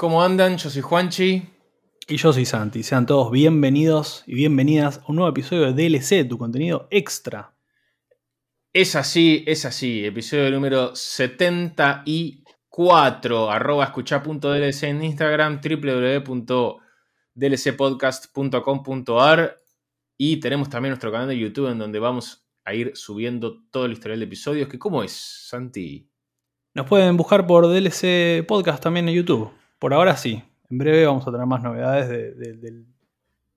¿Cómo andan? Yo soy Juanchi. Y yo soy Santi. Sean todos bienvenidos y bienvenidas a un nuevo episodio de DLC, tu contenido extra. Es así, es así. Episodio número 74. Arroba escucha.dlc en Instagram, www.dlcpodcast.com.ar. Y tenemos también nuestro canal de YouTube en donde vamos a ir subiendo todo el historial de episodios. Que ¿Cómo es, Santi? Nos pueden buscar por DLC Podcast también en YouTube. Por ahora sí. En breve vamos a tener más novedades de, de- de-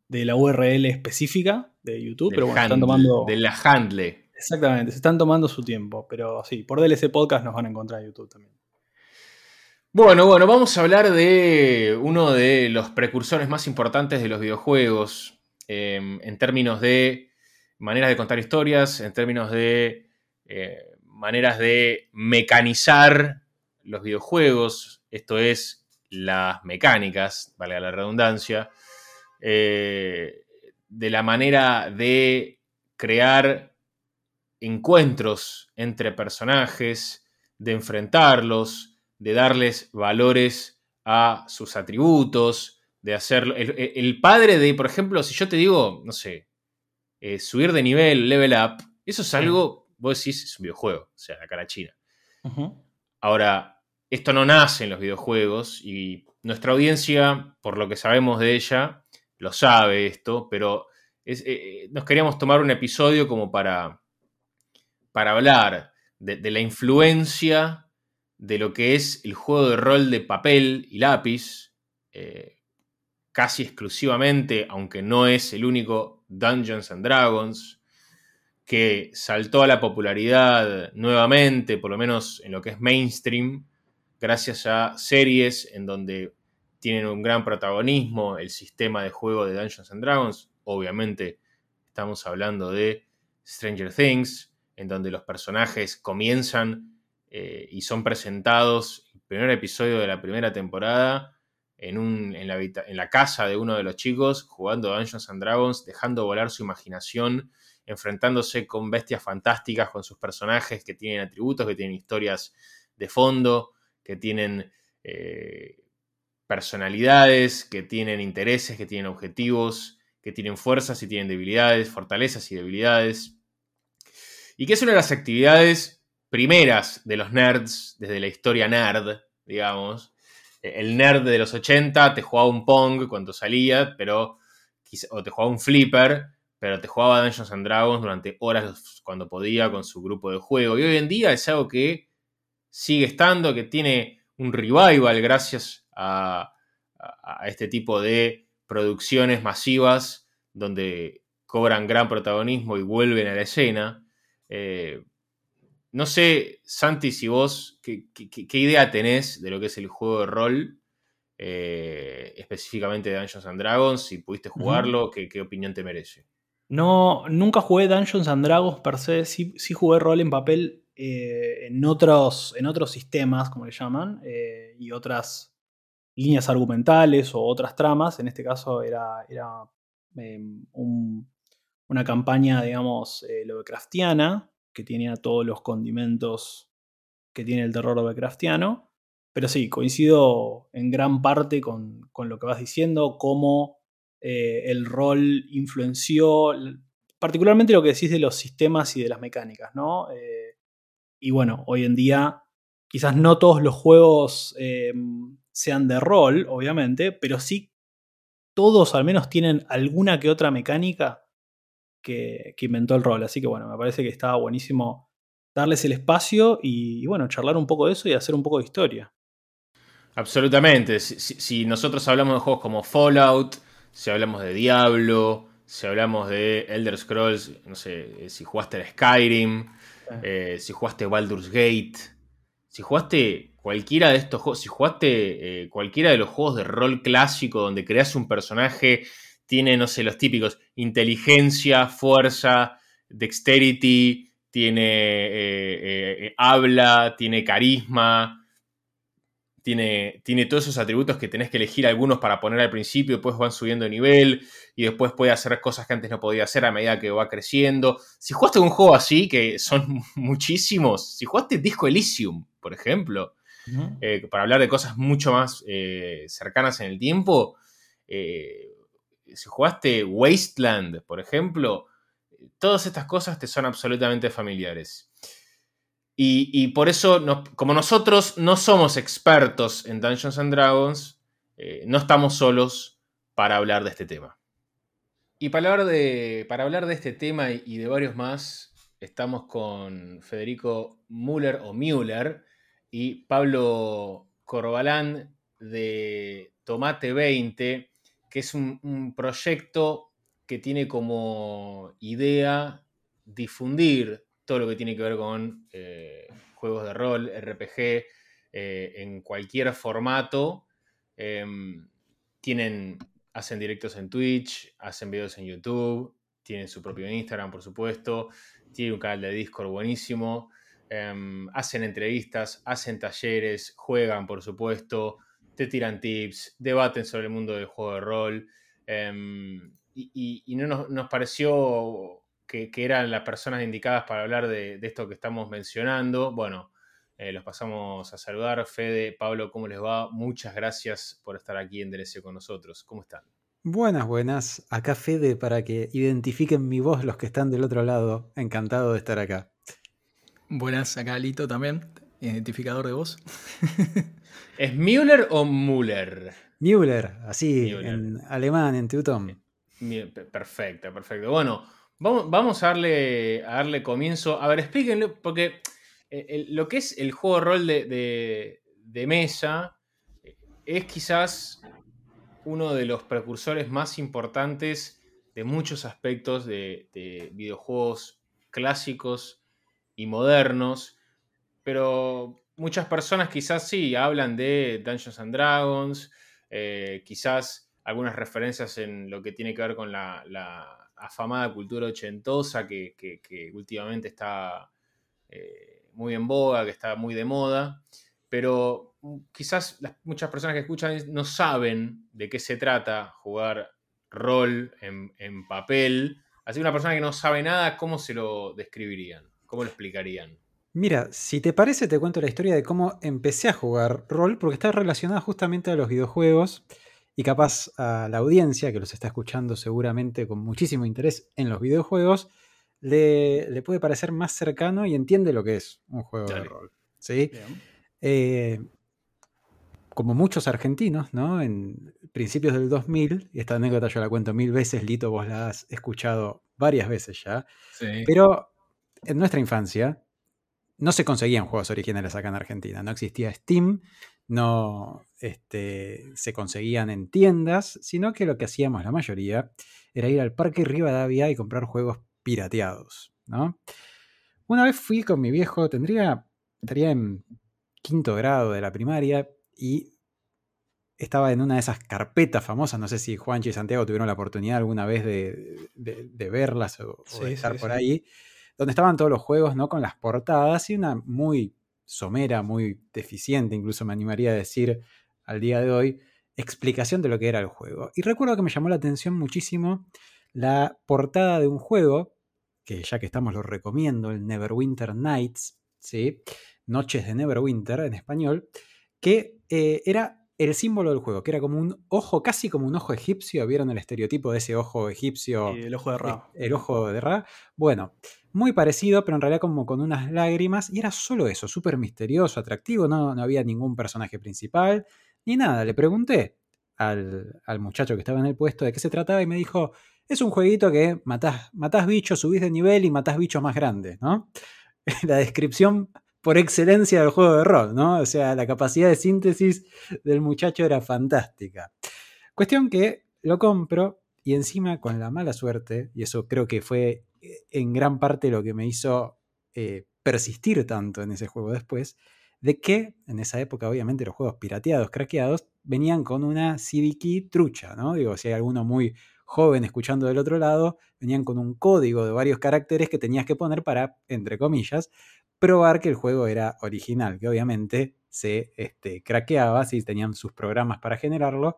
de la URL específica de YouTube. Del pero bueno, están tomando. De la handle. Exactamente, se están tomando su tiempo. Pero sí, por DLC Podcast nos van a encontrar en YouTube también. Bueno, bueno, vamos a hablar de uno de los precursores más importantes de los videojuegos eh, en términos de maneras de contar historias, en términos de eh, maneras de mecanizar los videojuegos, esto es las mecánicas, valga la redundancia, eh, de la manera de crear encuentros entre personajes, de enfrentarlos, de darles valores a sus atributos, de hacerlo. El, padre de, por ejemplo, si yo te digo, no sé, eh, subir de nivel, level up, eso es algo, vos decís, es un videojuego, o sea, la cara china. Ahora, esto no nace en los videojuegos y nuestra audiencia, por lo que sabemos de ella, lo sabe esto, pero eh, eh, nos queríamos tomar un episodio como para, para hablar de, de la influencia de lo que es el juego de rol de papel y lápiz, eh, casi exclusivamente, aunque no es el único, Dungeons and Dragons, que saltó a la popularidad nuevamente, por lo menos en lo que es mainstream, gracias a series en donde tienen un gran protagonismo el sistema de juego de Dungeons and Dragons. Obviamente estamos hablando de Stranger Things, en donde los personajes comienzan eh, y son presentados el primer episodio de la primera temporada en, la, en la casa de uno de los chicos jugando Dungeons and Dragons, dejando volar su imaginación enfrentándose con bestias fantásticas, con sus personajes que tienen atributos, que tienen historias de fondo, que tienen eh, personalidades, que tienen intereses, que tienen objetivos, que tienen fuerzas y tienen debilidades, fortalezas y debilidades. Y que es una de las actividades primeras de los nerds desde la historia nerd, digamos. El nerd de los 80 te jugaba un Pong cuando salía, pero o te jugaba un flipper, pero te jugaba Dungeons and Dragons durante horas cuando podía con su grupo de juego. Y hoy en día es algo que sigue estando, que tiene un revival gracias a, a- a este tipo de producciones masivas donde cobran gran protagonismo y vuelven a la escena. Eh, no sé, Santi, si vos, ¿qué, qué- qué- qué idea tenés de lo que es el juego de rol? eh, específicamente de Dungeons and Dragons, si pudiste jugarlo, ¿qué, qué opinión te merece? No, nunca jugué Dungeons and Dragons per se, sí, sí jugué rol en papel eh, en, otros, en otros sistemas, como le llaman, eh, y otras líneas argumentales o otras tramas. En este caso era, era eh, un- una campaña, digamos, Lovecraftiana, que tenía todos los condimentos que tiene el terror Lovecraftiano. Pero sí, coincido en gran parte con, con lo que vas diciendo, cómo el rol influenció, particularmente lo que decís de los sistemas y de las mecánicas, ¿no? Y bueno, hoy en día quizás no todos los juegos eh, sean de rol, obviamente, pero sí todos al menos tienen alguna que otra mecánica que, inventó el rol. Así que bueno, me parece que estaba buenísimo darles el espacio y, bueno, charlar un poco de eso y hacer un poco de historia. Absolutamente. Si, nosotros hablamos de juegos como Fallout, si hablamos de Diablo, si hablamos de Elder Scrolls, no sé, si jugaste a Skyrim, eh, si jugaste Baldur's Gate, si jugaste cualquiera de estos juegos, si jugaste eh, cualquiera de los juegos de rol clásico donde creas un personaje, tiene, no sé, los típicos, inteligencia, fuerza, dexterity, tiene eh, habla, tiene carisma, tiene, tiene, todos esos atributos que tenés que elegir algunos para poner al principio, después van subiendo de nivel y después puede hacer cosas que antes no podía hacer a medida que va creciendo. Si jugaste un juego así, que son muchísimos, si jugaste Disco Elysium, por ejemplo, eh, para hablar de cosas mucho más eh, cercanas en el tiempo, eh, si jugaste Wasteland, por ejemplo, todas estas cosas te son absolutamente familiares. Y, por eso, como nosotros no somos expertos en Dungeons and Dragons, no estamos solos para hablar de este tema. Y para hablar de, para hablar de este tema y de varios más, estamos con Federico Müller o Müller, y Pablo Corbalán de Tomate 20, que es un, proyecto que tiene como idea difundir todo lo que tiene que ver con eh, juegos de rol, RPG, eh, en cualquier formato. Em, tienen, hacen directos en Twitch, hacen videos en YouTube, tienen su propio Instagram, por supuesto, tienen un canal de Discord buenísimo. Em, hacen entrevistas, hacen talleres, juegan, por supuesto, te tiran tips, debaten sobre el mundo del juego de rol. Em, y, no nos, pareció que, eran las personas indicadas para hablar de, esto que estamos mencionando. Bueno, eh, los pasamos a saludar. Fede, Pablo, ¿cómo les va? Muchas gracias por estar aquí en DLC con nosotros. ¿Cómo están? Buenas, buenas. Acá Fede para que identifiquen mi voz los que están del otro lado. Encantado de estar acá. Buenas, acá Lito también, identificador de voz. ¿Es Müller o Müller? Müller, así, en alemán, en teutón. Perfecto, perfecto. Bueno, vamos, vamos a, darle, a darle comienzo. A ver, explíquenle, porque eh, lo que es el juego de rol de, mesa eh, es quizás uno de los precursores más importantes de muchos aspectos de, de videojuegos clásicos y modernos, pero muchas personas quizás sí hablan de Dungeons and Dragons, eh, quizás algunas referencias en lo que tiene que ver con la, afamada cultura ochentosa que, últimamente está eh, muy en boga, que está muy de moda, pero quizás muchas personas que escuchan no saben de qué se trata jugar rol en, en papel. Así una persona que no sabe nada, ¿cómo se lo describirían? ¿Cómo lo explicarían? Mira, si te parece, te cuento la historia de cómo empecé a jugar rol, porque está relacionada justamente a los videojuegos y capaz a la audiencia que los está escuchando seguramente con muchísimo interés en los videojuegos, le, puede parecer más cercano y entiende lo que es un juego de rol. ¿sí? Eh, como muchos argentinos, ¿no? En principios del 2000, y esta anécdota yo la cuento mil veces, Lito, vos la has escuchado varias veces ya, sí. pero en nuestra infancia no se conseguían juegos originales acá en Argentina. No existía Steam, no este, se conseguían en tiendas, sino que lo que hacíamos la mayoría era ir al Parque Rivadavia y comprar juegos pirateados. ¿no? Una vez fui con mi viejo, tendría, estaría en quinto grado de la primaria y estaba en una de esas carpetas famosas, no sé si Juanchi y Santiago tuvieron la oportunidad alguna vez de, verlas o, de estar por ahí donde estaban todos los juegos, ¿no? Con las portadas y una muy somera, muy deficiente, incluso me animaría a decir al día de hoy, explicación de lo que era el juego. Y recuerdo que me llamó la atención muchísimo la portada de un juego, que ya que estamos lo recomiendo, el Neverwinter Nights, ¿sí? Noches de Neverwinter en español, que eh, era el símbolo del juego, que era como un ojo, casi como un ojo egipcio. ¿Vieron el estereotipo de ese ojo egipcio? el ojo de Ra. El ojo de Ra. Bueno, muy parecido, pero en realidad como con unas lágrimas. Y era solo eso, súper misterioso, atractivo. No, no, había ningún personaje principal, ni nada. Le pregunté al, muchacho que estaba en el puesto de qué se trataba y me dijo, es un jueguito que matás, matás bichos, subís de nivel y matás bichos más grandes, ¿no? La descripción por excelencia del juego de rol, ¿no? O sea, la capacidad de síntesis del muchacho era fantástica. Cuestión que lo compro y encima con la mala suerte, y eso creo que fue eh, en gran parte lo que me hizo eh, persistir tanto en ese juego después, de que en esa época, obviamente, los juegos pirateados, craqueados, venían con una CD key trucha, ¿no? Digo, si hay alguno muy joven escuchando del otro lado, venían con un código de varios caracteres que tenías que poner para, entre comillas, probar que el juego era original, que obviamente se este, craqueaba, si tenían sus programas para generarlo,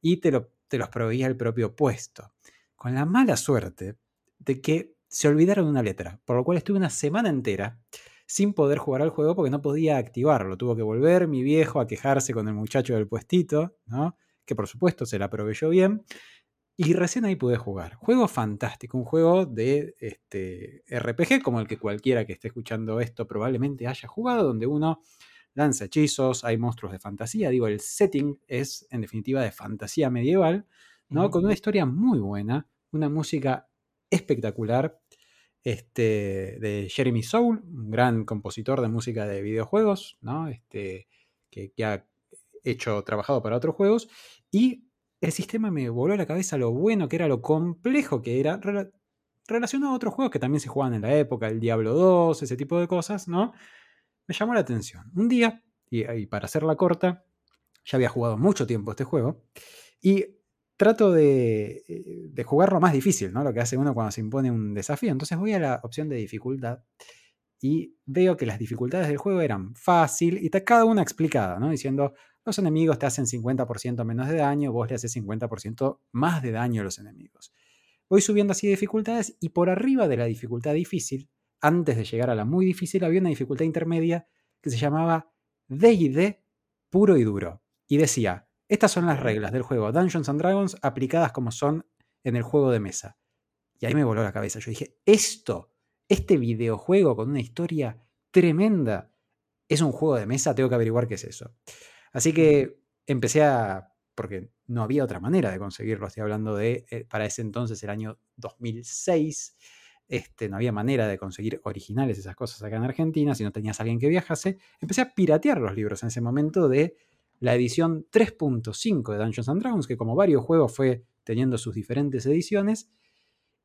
y te, lo, los proveía el propio puesto. Con la mala suerte de que se olvidaron una letra, por lo cual estuve una semana entera sin poder jugar al juego porque no podía activarlo. Tuvo que volver mi viejo a quejarse con el muchacho del puestito, ¿no? que por supuesto se la proveyó bien. Y recién ahí pude jugar. Juego fantástico, un juego de este, RPG como el que cualquiera que esté escuchando esto probablemente haya jugado, donde uno lanza hechizos, hay monstruos de fantasía. Digo, el setting es en definitiva de fantasía medieval, ¿no? Con una historia muy buena, una música espectacular este, de Jeremy Soule, un gran compositor de música de videojuegos, ¿no? Este, que, ha hecho, trabajado para otros juegos, y el sistema me voló a la cabeza lo bueno que era, lo complejo que era, relacionado a otros juegos que también se jugaban en la época, el Diablo 2, ese tipo de cosas, ¿no? Me llamó la atención. Un día, y, y para hacerla corta, ya había jugado mucho tiempo este juego, y trato eh, de, jugar lo más difícil, ¿no? Lo que hace uno cuando se impone un desafío. Entonces voy a la opción de dificultad y veo que las dificultades del juego eran fácil y cada una explicada, ¿no? Diciendo, los enemigos te hacen 50% menos de daño, vos le haces 50% más de daño a los enemigos. Voy subiendo así dificultades y por arriba de la dificultad difícil, antes de llegar a la muy difícil, había una dificultad intermedia que se llamaba D&D puro y duro. Y decía, estas son las reglas del juego Dungeons and Dragons aplicadas como son en el juego de mesa. Y ahí me voló la cabeza. Yo dije, esto, este videojuego con una historia tremenda, es un juego de mesa, tengo que averiguar qué es eso. Así que empecé a, porque no había otra manera de conseguirlo, estoy hablando de, eh, para ese entonces, el año 2006, este, no había manera de conseguir originales esas cosas acá en Argentina, si no tenías alguien que viajase, empecé a piratear los libros en ese momento de la edición 3.5 de Dungeons and Dragons, que como varios juegos fue teniendo sus diferentes ediciones.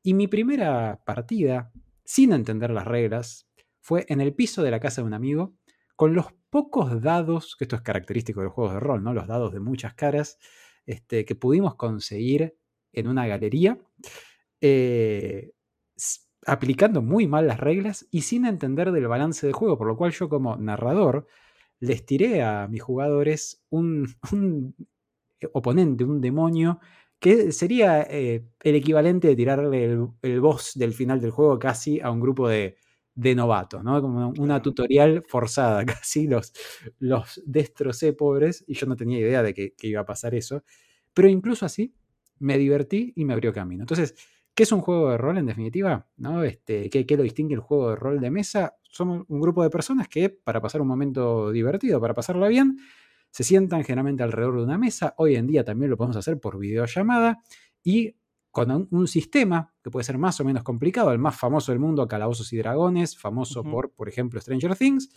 Y mi primera partida, sin entender las reglas, fue en el piso de la casa de un amigo, con los pocos dados, que esto es característico de los juegos de rol, ¿no? Los dados de muchas caras, este, que pudimos conseguir en una galería, eh, aplicando muy mal las reglas y sin entender del balance de juego, por lo cual yo como narrador les tiré a mis jugadores un, oponente, un demonio, que sería eh, el equivalente de tirarle el, boss del final del juego casi a un grupo de, de novatos, ¿no? Como una tutorial forzada, casi los, los destrocé pobres y yo no tenía idea de que, que iba a pasar eso. Pero incluso así me divertí y me abrió camino. Entonces, ¿Qué es un juego de rol en definitiva? ¿No? Este, ¿qué, lo distingue el juego de rol de mesa? Somos un grupo de personas que para pasar un momento divertido, para pasarla bien, se sientan generalmente alrededor de una mesa. Hoy en día también lo podemos hacer por videollamada y con un, sistema que puede ser más o menos complicado, el más famoso del mundo, Calabozos y Dragones, famoso por, por ejemplo, Stranger Things,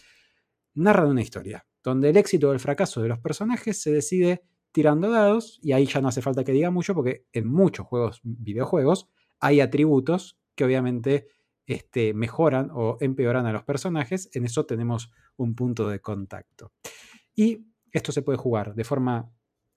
narra una historia, donde el éxito o el fracaso de los personajes se decide tirando dados, y ahí ya no hace falta que diga mucho, porque en muchos juegos, videojuegos, hay atributos que obviamente este, mejoran o empeoran a los personajes. En eso tenemos un punto de contacto. Y esto se puede jugar de forma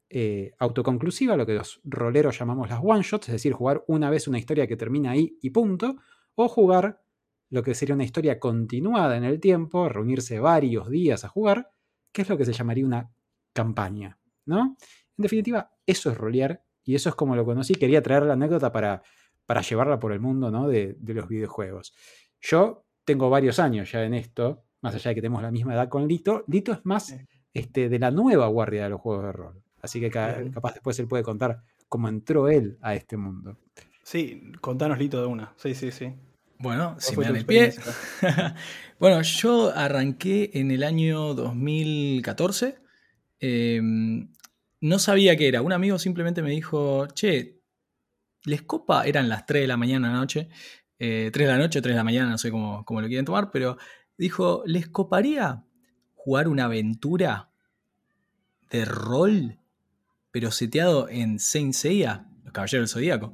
eh, autoconclusiva, lo que los roleros llamamos las one shots, es decir, jugar una vez una historia que termina ahí y punto, o jugar lo que sería una historia continuada en el tiempo, reunirse varios días a jugar, que es lo que se llamaría una campaña, ¿no? En definitiva, eso es rolear y eso es como lo conocí. Quería traer la anécdota para para llevarla por el mundo ¿no? de, los videojuegos. Yo tengo varios años ya en esto, más allá de que tenemos la misma edad con Lito. Lito es más este, de la nueva guardia de los juegos de rol. Así que capaz después él puede contar cómo entró él a este mundo. Sí, contanos Lito de una. Sí, sí, sí. Bueno, si me dan el pie. bueno, yo arranqué en el año 2014. Em, no sabía qué era. Un amigo simplemente me dijo, che, les copa, eran las 3 de la mañana noche, 3 eh, de la noche, 3 de la mañana, no sé cómo, lo quieren tomar, pero dijo, ¿les coparía jugar una aventura de rol, pero seteado en Saint Seiya, los Caballeros del Zodíaco?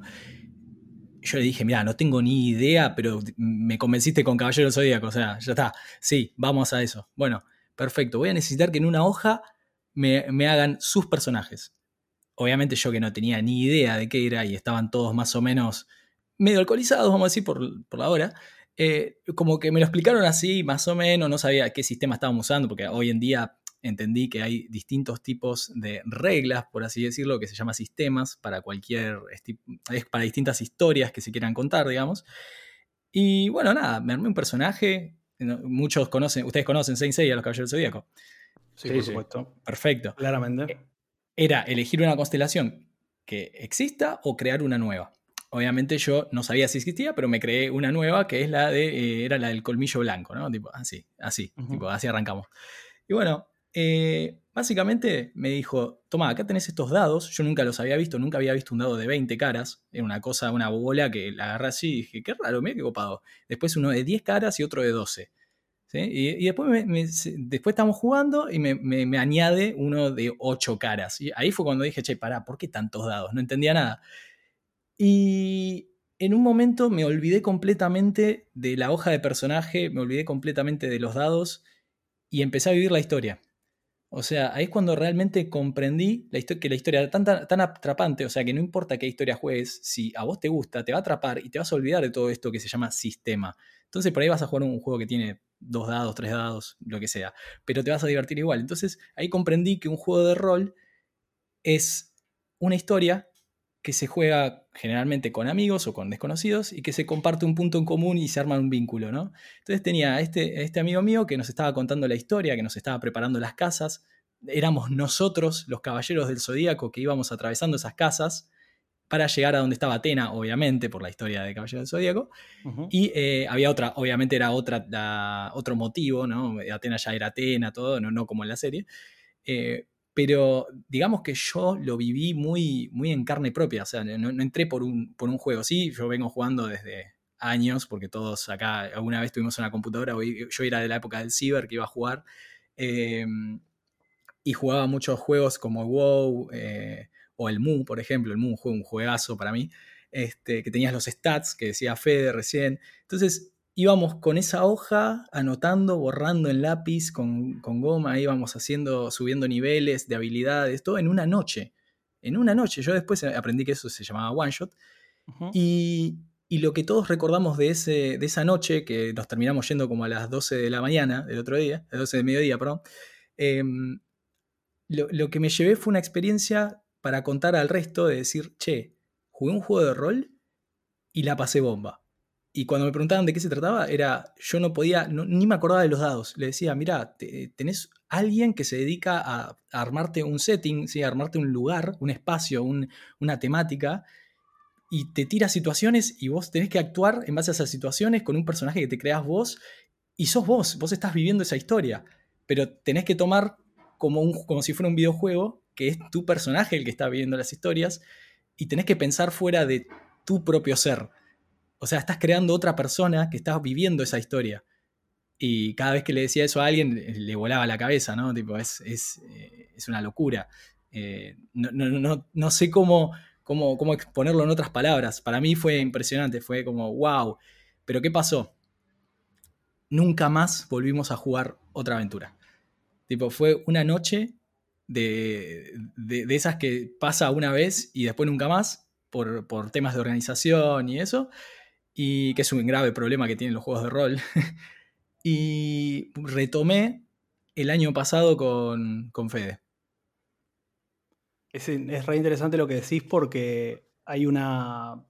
Yo le dije, mira, no tengo ni idea, pero me convenciste con Caballero del Zodíaco, o sea, ya está, sí, vamos a eso. Bueno, perfecto, voy a necesitar que en una hoja me, me hagan sus personajes. Obviamente yo que no tenía ni idea de qué era y estaban todos más o menos medio alcoholizados, vamos a decir, por, la hora, eh, como que me lo explicaron así, más o menos, no sabía qué sistema estábamos usando, porque hoy en día entendí que hay distintos tipos de reglas, por así decirlo, que se llama sistemas para cualquier, para distintas historias que se quieran contar, digamos. Y bueno, nada, me armé un personaje, muchos conocen, ustedes conocen Saint Seiya, los Caballeros Zodíaco. Sí, por supuesto. Perfecto. Claramente. Era elegir una constelación que exista o crear una nueva. Obviamente yo no sabía si existía, pero me creé una nueva que es la de, eh, era la del colmillo blanco, ¿no? Tipo, así, así, tipo, así arrancamos. Y bueno, eh, básicamente me dijo, toma, acá tenés estos dados, yo nunca los había visto, nunca había visto un dado de 20 caras, era una cosa, una bola que la agarré así y dije, qué raro, mira qué copado. Después uno de 10 caras y otro de 12. Y, después, después estamos jugando y me, añade uno de 8 caras. Y ahí fue cuando dije, che, pará, ¿por qué tantos dados? No entendía nada. Y en un momento me olvidé completamente de la hoja de personaje, me olvidé completamente de los dados y empecé a vivir la historia. O sea, ahí es cuando realmente comprendí que la historia era tan, tan, atrapante, o sea, que no importa qué historia juegues, si a vos te gusta, te va a atrapar y te vas a olvidar de todo esto que se llama sistema. Entonces por ahí vas a jugar un juego que tiene dos dados, tres dados, lo que sea, pero te vas a divertir igual. Entonces ahí comprendí que un juego de rol es una historia que se juega generalmente con amigos o con desconocidos y que se comparte un punto en común y se arma un vínculo, ¿no? Entonces tenía este, este amigo mío que nos estaba contando la historia, que nos estaba preparando las casas, éramos nosotros los caballeros del zodíaco que íbamos atravesando esas casas para llegar a donde estaba Atena, obviamente, por la historia de Caballero del Zodíaco. Y eh, había otra, obviamente era otra, otro motivo, ¿no? Atena ya era Atena, todo, no, no como en la serie. Eh, pero digamos que yo lo viví muy, muy en carne propia, o sea, no, entré por un, por un juego, sí, yo vengo jugando desde años, porque todos acá alguna vez tuvimos una computadora, yo era de la época del ciber que iba a jugar, em, y jugaba muchos juegos como WoW eh, o el Mu, por ejemplo, el Mu fue un juegazo para mí, este, que tenías los stats que decía Fede recién, entonces íbamos con esa hoja anotando, borrando en lápiz, con, goma, íbamos haciendo, subiendo niveles de habilidades, todo en una noche. En una noche. Yo después aprendí que eso se llamaba one shot. y, lo que todos recordamos de, ese, de esa noche, que nos terminamos yendo como a las 12 de la mañana del otro día, a las 12 de mediodía, perdón, em, lo, lo que me llevé fue una experiencia para contar al resto de decir, che, jugué un juego de rol y la pasé bomba y cuando me preguntaban de qué se trataba, era, yo no podía, ni me acordaba de los dados. Le decía, mira, tenés alguien que se dedica a, armarte un setting, ¿sí? a armarte un lugar, un espacio, una temática, y te tira situaciones y vos tenés que actuar en base a esas situaciones con un personaje que te creas vos, y sos vos, vos estás viviendo esa historia, pero tenés que tomar como, un, como si fuera un videojuego, que es tu personaje el que está viviendo las historias, y tenés que pensar fuera de tu propio ser. O sea, estás creando otra persona que está viviendo esa historia. Y cada vez que le decía eso a alguien, le volaba la cabeza, ¿no? Tipo, es, es, eh, una locura. Eh, no, sé cómo, cómo, cómo exponerlo en otras palabras. Para mí fue impresionante, fue como, wow. Pero ¿qué pasó? Nunca más volvimos a jugar otra aventura. Tipo, fue una noche de, de, esas que pasa una vez y después nunca más, por, por temas de organización y eso y que es un grave problema que tienen los juegos de rol. y retomé el año pasado con, con Fede. Es, es re interesante lo que decís porque hay una.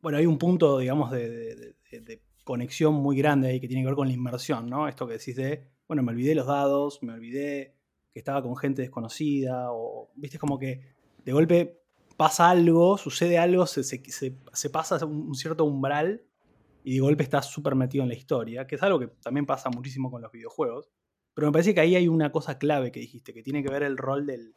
Bueno, hay un punto, digamos, de, conexión muy grande ahí que tiene que ver con la inmersión, ¿no? Esto que decís de, bueno, me olvidé los dados, me olvidé que estaba con gente desconocida, o, viste, como que de golpe pasa algo, sucede algo, se, se, pasa un, cierto umbral y de golpe estás súper metido en la historia, que es algo que también pasa muchísimo con los videojuegos. Pero me parece que ahí hay una cosa clave que dijiste, que tiene que ver el rol del,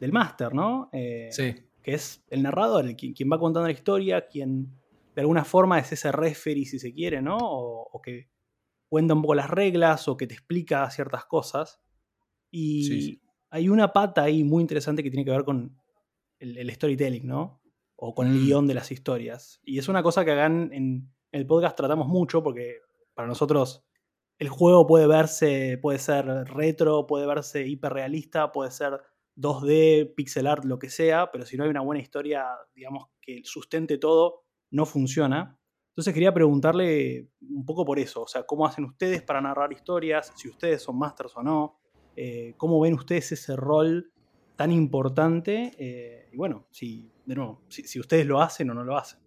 del máster, ¿no? Eh, sí. Que es el narrador, el, quien, va contando la historia, quien de alguna forma es ese referee, si se quiere, ¿no? O, que cuenta un poco las reglas o que te explica ciertas cosas. Y hay una pata ahí muy interesante que tiene que ver con el, storytelling, ¿no? O con el mm. guion de las historias. Y es una cosa que hagan en, el podcast tratamos mucho porque para nosotros el juego puede verse, puede ser retro, puede verse hiperrealista, puede ser 2D, pixel art, lo que sea, pero si no hay una buena historia, digamos, que sustente todo, no funciona. Entonces quería preguntarle un poco por eso, o sea, ¿cómo hacen ustedes para narrar historias? Si ustedes son masters o no, eh, ¿cómo ven ustedes ese rol tan importante? Eh, y bueno, si, de nuevo, si, ustedes lo hacen o no lo hacen.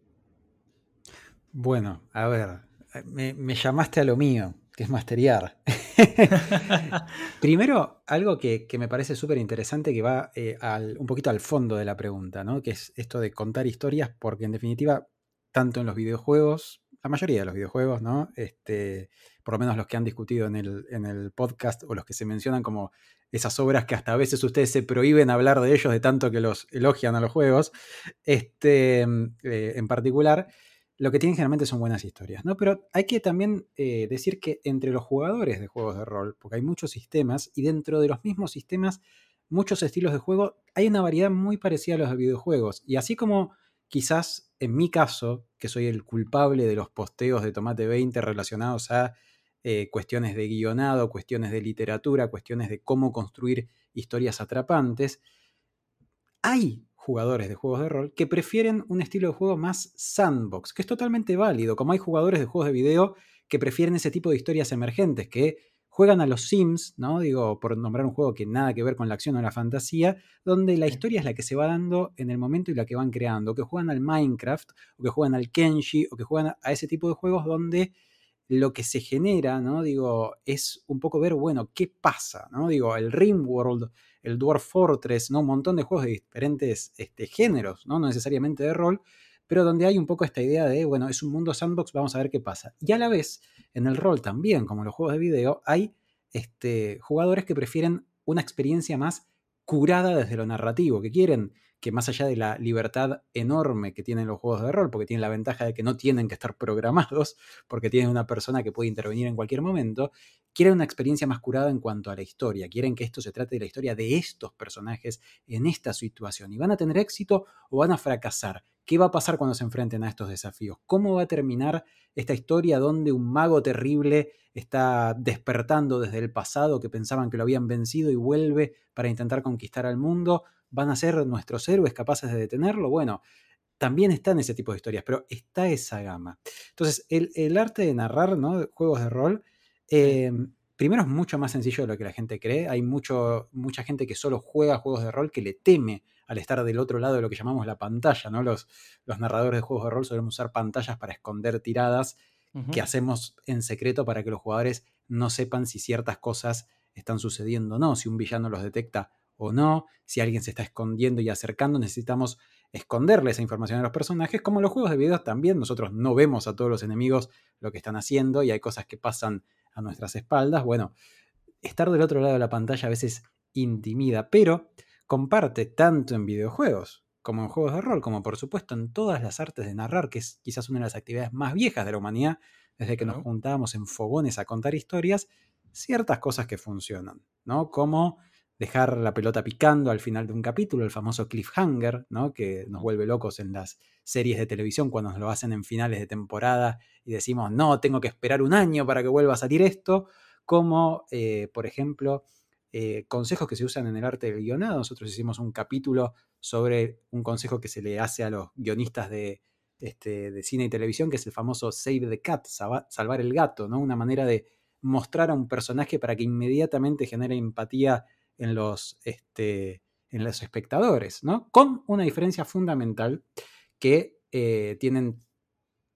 Bueno, a ver, me, me llamaste a lo mío que es masteriar. Primero, algo que, me parece súper interesante que va eh, un poquito al fondo de la pregunta, ¿no? Que es esto de contar historias, porque en definitiva, tanto en los videojuegos, la mayoría de los videojuegos, ¿no? Este, por lo menos los que han discutido en el, en el podcast o los que se mencionan como esas obras que hasta a veces ustedes se prohíben hablar de ellos de tanto que los elogian a los juegos, este, eh, en particular, lo que tienen generalmente son buenas historias, ¿no? Pero hay que también eh, decir que entre los jugadores de juegos de rol, porque hay muchos sistemas, y dentro de los mismos sistemas, muchos estilos de juego, hay una variedad muy parecida a los de videojuegos. Y así como quizás en mi caso, que soy el culpable de los posteos de Tomate 20 relacionados a eh, cuestiones de guionado, cuestiones de literatura, cuestiones de cómo construir historias atrapantes, hay jugadores de juegos de rol que prefieren un estilo de juego más sandbox, que es totalmente válido, como hay jugadores de juegos de video que prefieren ese tipo de historias emergentes, que juegan a los Sims, ¿no? Digo, por nombrar un juego que nada que ver con la acción o la fantasía, donde la historia es la que se va dando en el momento y la que van creando, o que juegan al Minecraft, o que juegan al Kenshi, o que juegan a ese tipo de juegos donde lo que se genera, ¿no? Digo, es un poco ver, bueno, qué pasa, ¿no? Digo, el Rimworld, el Dwarf Fortress, ¿no? Un montón de juegos de diferentes este, géneros, ¿no? No necesariamente de rol, pero donde hay un poco esta idea de, bueno, es un mundo sandbox, vamos a ver qué pasa. Y a la vez, en el rol también, como en los juegos de video, hay este, jugadores que prefieren una experiencia más curada desde lo narrativo, que quieren que más allá de la libertad enorme que tienen los juegos de rol, porque tienen la ventaja de que no tienen que estar programados, porque tienen una persona que puede intervenir en cualquier momento, quieren una experiencia más curada en cuanto a la historia, quieren que esto se trate de la historia de estos personajes en esta situación, y van a tener éxito o van a fracasar. ¿Qué va a pasar cuando se enfrenten a estos desafíos? ¿Cómo va a terminar esta historia donde un mago terrible está despertando desde el pasado que pensaban que lo habían vencido y vuelve para intentar conquistar al mundo? ¿Van a ser nuestros héroes capaces de detenerlo? Bueno, también está en ese tipo de historias, pero está esa gama. Entonces, el, arte de narrar ¿no? juegos de rol, eh, primero es mucho más sencillo de lo que la gente cree. Hay mucho, mucha gente que solo juega juegos de rol que le teme al estar del otro lado de lo que llamamos la pantalla, ¿no? Los, los narradores de juegos de rol solemos usar pantallas para esconder tiradas que hacemos en secreto para que los jugadores no sepan si ciertas cosas están sucediendo o no, si un villano los detecta o no, si alguien se está escondiendo y acercando, necesitamos esconderle esa información a los personajes, como en los juegos de video también nosotros no vemos a todos los enemigos lo que están haciendo y hay cosas que pasan a nuestras espaldas. Bueno, estar del otro lado de la pantalla a veces intimida, pero comparte tanto en videojuegos como en juegos de rol, como por supuesto en todas las artes de narrar, que es quizás una de las actividades más viejas de la humanidad, desde que nos juntábamos en fogones a contar historias, ciertas cosas que funcionan, ¿no? Como dejar la pelota picando al final de un capítulo, el famoso cliffhanger, ¿no? que nos vuelve locos en las series de televisión cuando nos lo hacen en finales de temporada y decimos, no, tengo que esperar un año para que vuelva a salir esto, como eh, por ejemplo eh, consejos que se usan en el arte del guionado. Nosotros hicimos un capítulo sobre un consejo que se le hace a los guionistas de, este, de cine y televisión, que es el famoso save the cat, salvar el gato, ¿no? Una manera de mostrar a un personaje para que inmediatamente genere empatía en los, este, en los espectadores, ¿no? Con una diferencia fundamental que eh, tienen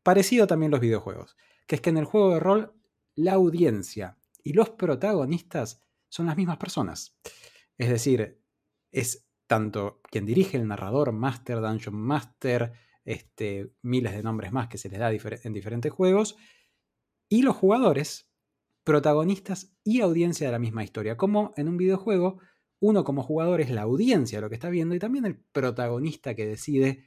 parecido también los videojuegos, que es que en el juego de rol la audiencia y los protagonistas son las mismas personas. Es decir, es tanto quien dirige el narrador, Master, Dungeon Master, este, miles de nombres más que se les da en diferentes juegos, y los jugadores, protagonistas y audiencia de la misma historia. Como en un videojuego, uno como jugador es la audiencia lo que está viendo y también el protagonista que decide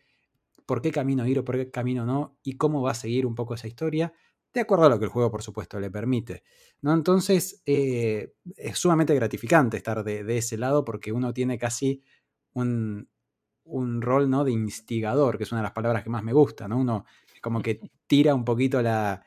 por qué camino ir o por qué camino no y cómo va a seguir un poco esa historia de acuerdo a lo que el juego, por supuesto, le permite. ¿no? Entonces, eh, es sumamente gratificante estar de, ese lado porque uno tiene casi un, rol ¿no? de instigador, que es una de las palabras que más me gusta. ¿no? Uno como que tira un poquito la,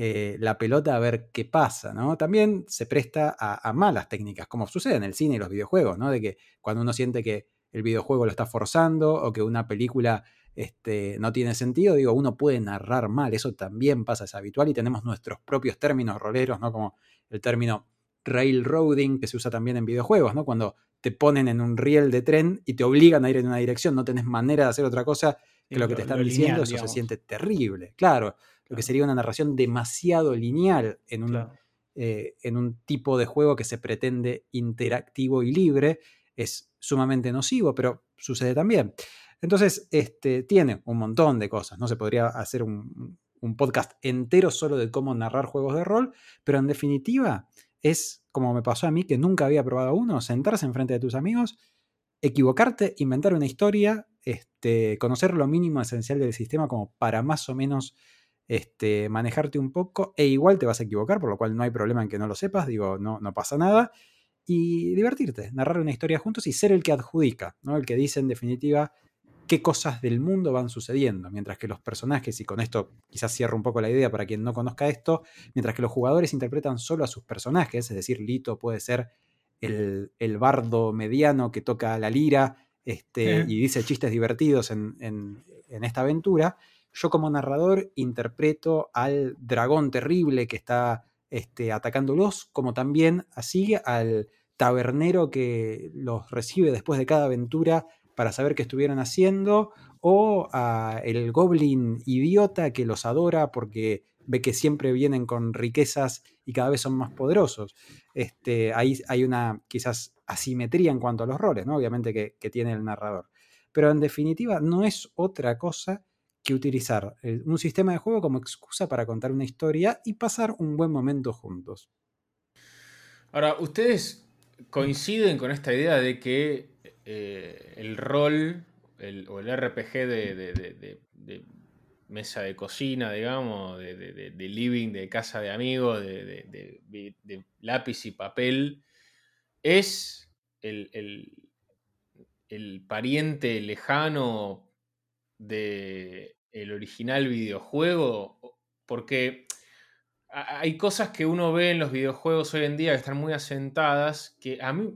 eh, la pelota a ver qué pasa, ¿no? También se presta a, malas técnicas, como sucede en el cine y los videojuegos, ¿no? De que cuando uno siente que el videojuego lo está forzando o que una película este, no tiene sentido, digo, uno puede narrar mal, eso también pasa, es habitual y tenemos nuestros propios términos roleros, ¿no? Como el término railroading que se usa también en videojuegos, ¿no? Cuando te ponen en un riel de tren y te obligan a ir en una dirección, no tenés manera de hacer otra cosa que lo, que te están diciendo, eso se siente terrible. Claro, lo que sería una narración demasiado lineal en un, eh, en un tipo de juego que se pretende interactivo y libre, es sumamente nocivo, pero sucede también. Entonces, este, tiene un montón de cosas, ¿no? Se podría hacer un, un podcast entero solo de cómo narrar juegos de rol, pero en definitiva es como me pasó a mí, que nunca había probado uno, sentarse enfrente de tus amigos, equivocarte, inventar una historia, este, conocer lo mínimo esencial del sistema como para más o menos este, manejarte un poco e igual te vas a equivocar, por lo cual no hay problema en que no lo sepas, digo, no, no pasa nada. Y divertirte, narrar una historia juntos y ser el que adjudica, ¿no? el que dice en definitiva qué cosas del mundo van sucediendo, mientras que los personajes, y con esto quizás cierro un poco la idea para quien no conozca esto, mientras que los jugadores interpretan solo a sus personajes, es decir, Lito puede ser el, bardo mediano que toca la lira este, y dice chistes divertidos en, en esta aventura, yo como narrador interpreto al dragón terrible que está este, atacándolos, como también así al tabernero que los recibe después de cada aventura para saber qué estuvieron haciendo, o a el goblin idiota que los adora porque ve que siempre vienen con riquezas y cada vez son más poderosos. Este, ahí hay una quizás asimetría en cuanto a los roles, ¿no? obviamente que, que tiene el narrador. Pero en definitiva no es otra cosa que utilizar un sistema de juego como excusa para contar una historia y pasar un buen momento juntos. Ahora, ¿ustedes coinciden con esta idea de que eh, el rol o el RPG de, mesa de cocina, digamos, de, living, de casa de amigos, de, lápiz y papel, es el pariente lejano de el original videojuego, porque hay cosas que uno ve en los videojuegos hoy en día que están muy asentadas, que a mí,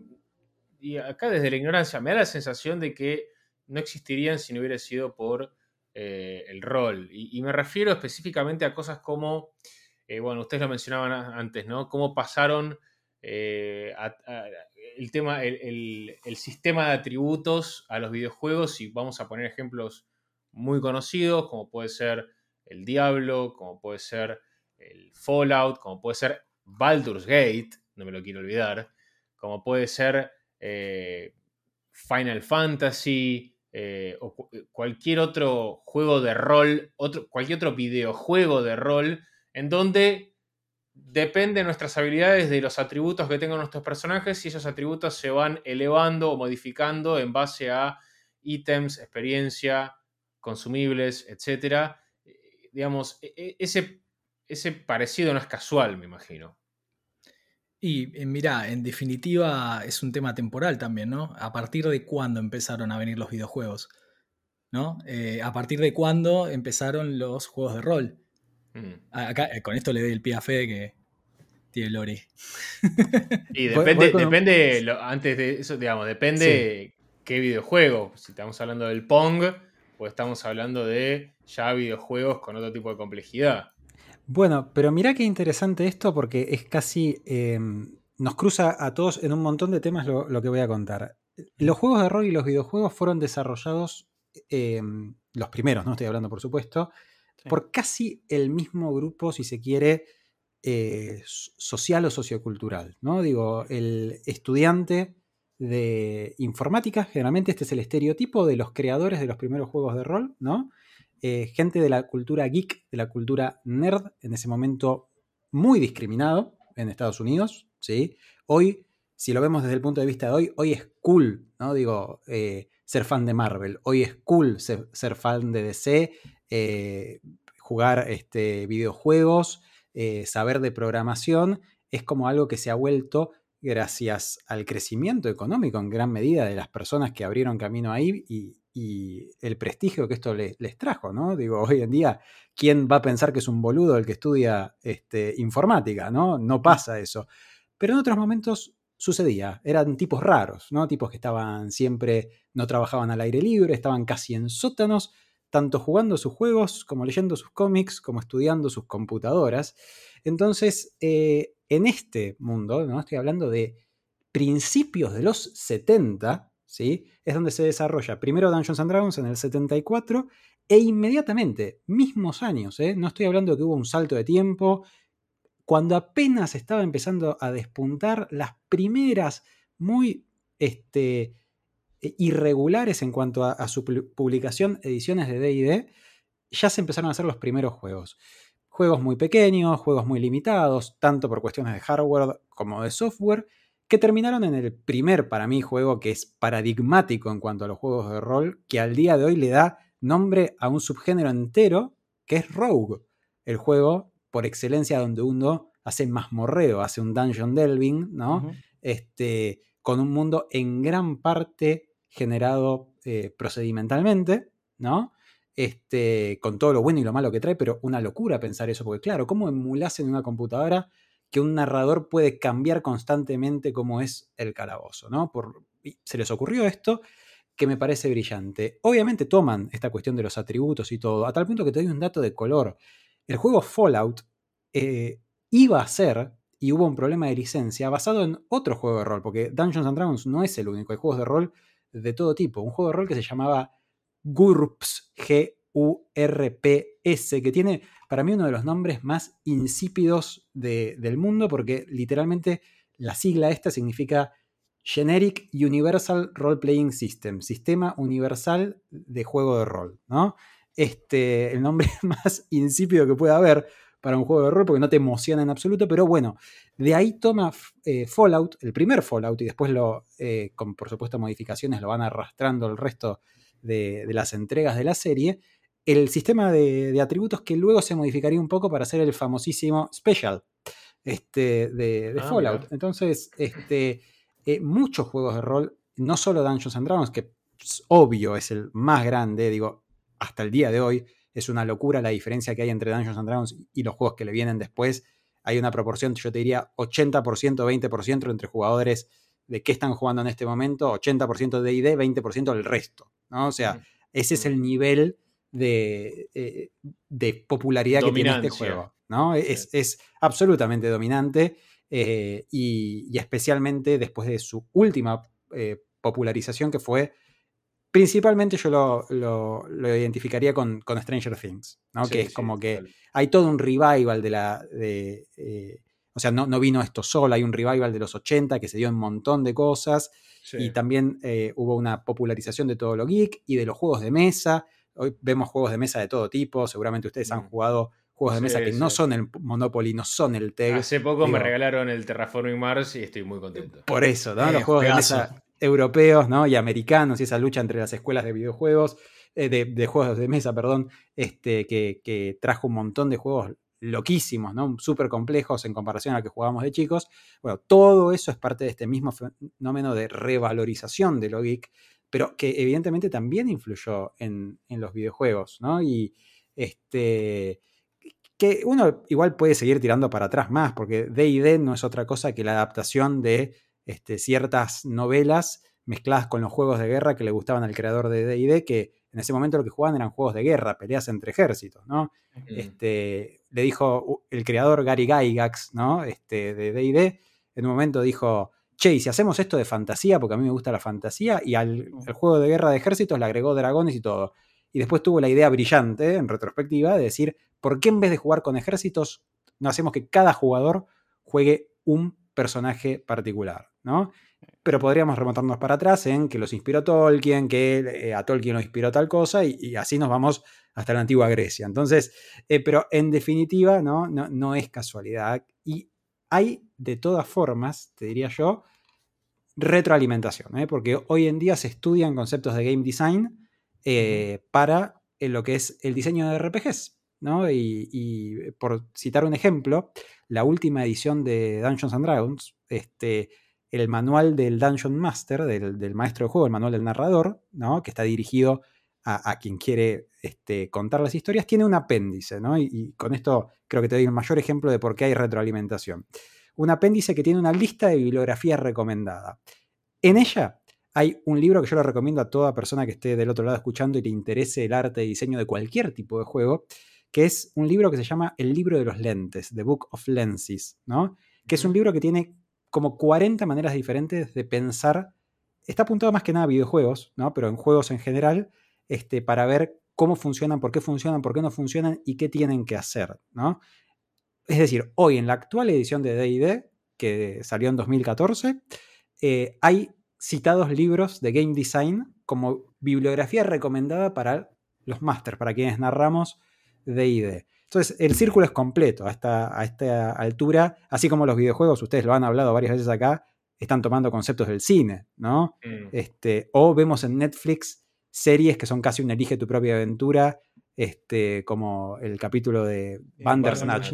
y acá desde la ignorancia, me da la sensación de que no existirían si no hubiera sido por eh, el rol. Y, me refiero específicamente a cosas como, eh, bueno, ustedes lo mencionaban antes, ¿no? Cómo pasaron eh, el tema, el, el, sistema de atributos a los videojuegos, y vamos a poner ejemplos muy conocidos, como puede ser el Diablo, como puede ser el Fallout, como puede ser Baldur's Gate, no me lo quiero olvidar, como puede ser eh, Final Fantasy, eh, o cualquier otro juego de rol, otro, cualquier otro videojuego de rol, en donde depende de nuestras habilidades de los atributos que tengan nuestros personajes y esos atributos se van elevando o modificando en base a ítems, experiencia, consumibles, etcétera. Eh, digamos, e, e, ese, ese parecido no es casual, me imagino. Y eh, mira, en definitiva es un tema temporal también, ¿no? A partir de cuándo empezaron a venir los videojuegos, ¿no? Eh, a partir de cuándo empezaron los juegos de rol. Mm. Acá, con esto le doy el pie a Fede que tiene Lori. Y depende, depende antes de eso, digamos, depende qué videojuego. Si estamos hablando del Pong, estamos hablando de ya videojuegos con otro tipo de complejidad. Bueno, pero mira qué interesante esto porque es casi... Em, nos cruza a todos en un montón de temas lo, que voy a contar. Los juegos de rol y los videojuegos fueron desarrollados, em, los primeros, no estoy hablando por supuesto, por casi el mismo grupo, si se quiere, eh, social o sociocultural. ¿no? Digo, el estudiante de informática. Generalmente este es el estereotipo de los creadores de los primeros juegos de rol, ¿no? Eh, gente de la cultura geek, de la cultura nerd, en ese momento muy discriminado en Estados Unidos, ¿sí? Hoy, si lo vemos desde el punto de vista de hoy, hoy es cool, ¿no? Digo, eh, ser fan de Marvel, hoy es cool ser, fan de DC, eh, jugar este, videojuegos, saber de programación, es como algo que se ha vuelto gracias al crecimiento económico en gran medida de las personas que abrieron camino ahí y, y el prestigio que esto les, trajo, ¿no? Digo, hoy en día, ¿quién va a pensar que es un boludo el que estudia este, informática, ¿no? No pasa eso. Pero en otros momentos sucedía, eran tipos raros, ¿no? Tipos que estaban siempre, no trabajaban al aire libre, estaban casi en sótanos, tanto jugando sus juegos, como leyendo sus cómics, como estudiando sus computadoras. Entonces, eh, en este mundo, ¿no? Estoy hablando de principios de los 70, ¿sí? Es donde se desarrolla primero Dungeons and Dragons en el 74 e inmediatamente, mismos años, ¿eh? no estoy hablando de que hubo un salto de tiempo, cuando apenas estaba empezando a despuntar las primeras muy este, e, irregulares en cuanto a, su publicación, ediciones de DD, ya se empezaron a hacer los primeros juegos. Juegos muy pequeños, juegos muy limitados, tanto por cuestiones de hardware como de software, que terminaron en el primer, para mí, juego que es paradigmático en cuanto a los juegos de rol, que al día de hoy le da nombre a un subgénero entero, que es Rogue, el juego por excelencia donde uno hace morreo, hace un dungeon delving, ¿no? este, con un mundo en gran parte generado eh, procedimentalmente, ¿no? Este, con todo lo bueno y lo malo que trae, pero una locura pensar eso, porque claro, ¿cómo emulas en una computadora que un narrador puede cambiar constantemente cómo es el calabozo, ¿no? Por, se les ocurrió esto que me parece brillante. Obviamente toman esta cuestión de los atributos y todo, a tal punto que te doy un dato de color. El juego Fallout eh, iba a ser, y hubo un problema de licencia, basado en otro juego de rol, porque Dungeons and Dragons no es el único, hay juegos de rol de todo tipo. Un juego de rol que se llamaba GURPS, G-U-R-P-S, que tiene para mí uno de los nombres más insípidos del mundo, porque literalmente la sigla esta significa Generic Universal Role Playing System, Sistema Universal de Juego de Rol, ¿no? Este, el nombre más insípido que pueda haber para un juego de rol, porque no te emociona en absoluto, pero bueno, de ahí toma eh, Fallout, el primer Fallout, y después lo, eh, con por supuesto modificaciones, lo van arrastrando el resto de, de las entregas de la serie, el sistema de, atributos que luego se modificaría un poco para hacer el famosísimo Special este, de, ah, Fallout. Entonces, este, eh, muchos juegos de rol, no solo Dungeons and Dragons, que es obvio es el más grande, digo, hasta el día de hoy, es una locura la diferencia que hay entre Dungeons and Dragons y los juegos que le vienen después. Hay una proporción, yo te diría 80%, 20% entre jugadores de qué están jugando en este momento, 80% de ID, 20% del resto. ¿no? O sea, ese es el nivel eh, de, popularidad que tiene este juego. ¿no? Es, absolutamente dominante eh, y, especialmente después de su última eh, popularización que fue, principalmente yo lo, identificaría con, Stranger Things, ¿no? que es como que hay todo un revival de la... o sea, no, no, vino esto solo, hay un revival de los 80 que se dio en un montón de cosas. Y también hubo una popularización de todo lo geek y de los juegos de mesa. Hoy vemos juegos de mesa de todo tipo, seguramente ustedes han mm. jugado juegos de mesa que no son el Monopoly, no son el TEG. Hace poco me regalaron el Terraforming Mars y estoy muy contento. Por eso, ¿no? Los juegos de mesa europeos ¿no? y americanos y esa lucha entre las escuelas de videojuegos, eh, de, juegos de mesa, perdón, este, que, trajo un montón de juegos loquísimos, ¿no? Súper complejos en comparación a lo que jugábamos de chicos. Bueno, todo eso es parte de este mismo fenómeno de revalorización de lo geek pero que evidentemente también influyó en, los videojuegos, ¿no? Y este, que uno igual puede seguir tirando para atrás más, porque DD no es otra cosa que la adaptación de este, ciertas novelas mezcladas con los juegos de guerra que le gustaban al creador de DD, que en ese momento lo que jugaban eran juegos de guerra, peleas entre ejércitos, ¿no? Este, le dijo el creador Gary Gygax, ¿no? Este, de DD, en un momento dijo, che, y si hacemos esto de fantasía, porque a mí me gusta la fantasía, y al mm. juego de guerra de ejércitos le agregó dragones y todo. Y después tuvo la idea brillante, en retrospectiva, de decir, ¿por qué en vez de jugar con ejércitos, no hacemos que cada jugador juegue un personaje particular? ¿no? Pero podríamos remontarnos para atrás en que los inspiró Tolkien, que eh, a Tolkien lo inspiró tal cosa, y, así nos vamos hasta la antigua Grecia. Entonces, eh, pero en definitiva, ¿no? No, no es casualidad. Y hay, de todas formas, te diría yo, retroalimentación, ¿eh? porque hoy en día se estudian conceptos de game design eh, para lo que es el diseño de RPGs. ¿no? Y, por citar un ejemplo, la última edición de Dungeons and Dragons este, el manual del Dungeon Master, del, maestro de juego, el manual del narrador, ¿no? que está dirigido a, quien quiere este, contar las historias, tiene un apéndice, ¿no? Y, con esto creo que te doy el mayor ejemplo de por qué hay retroalimentación. Un apéndice que tiene una lista de bibliografía recomendada. En ella hay un libro que yo le recomiendo a toda persona que esté del otro lado escuchando y le interese el arte y diseño de cualquier tipo de juego, que es un libro que se llama El libro de los lentes, The Book of Lenses, ¿no? Que es un libro que tiene como 40 maneras diferentes de pensar. Está apuntado más que nada a videojuegos, ¿no? Pero en juegos en general, este, para ver cómo funcionan, por qué funcionan, por qué no funcionan y qué tienen que hacer, ¿no? Es decir, hoy en la actual edición de DD, que salió en 2014, eh, hay citados libros de game design como bibliografía recomendada para los másters, para quienes narramos DD. Entonces, el círculo es completo a esta, a esta altura, así como los videojuegos, ustedes lo han hablado varias veces acá, están tomando conceptos del cine, ¿no? Mm. Este, o vemos en Netflix series que son casi un elige tu propia aventura, este, como el capítulo de Bandersnatch,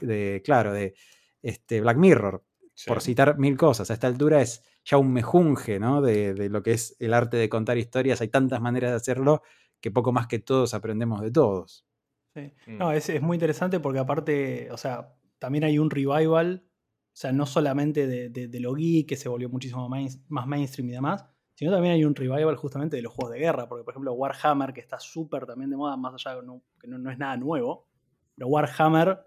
de, claro, de este, Black Mirror, por citar mil cosas. A esta altura es ya un mejunje ¿no? de, lo que es el arte de contar historias. Hay tantas maneras de hacerlo que poco más que todos aprendemos de todos. Sí. Mm. No, es, muy interesante porque aparte, o sea, también hay un revival, o sea, no solamente de, de, lo geek, que se volvió muchísimo más, más mainstream y demás, sino también hay un revival justamente de los juegos de guerra, porque por ejemplo Warhammer, que está súper también de moda, más allá de que no, es nada nuevo, pero Warhammer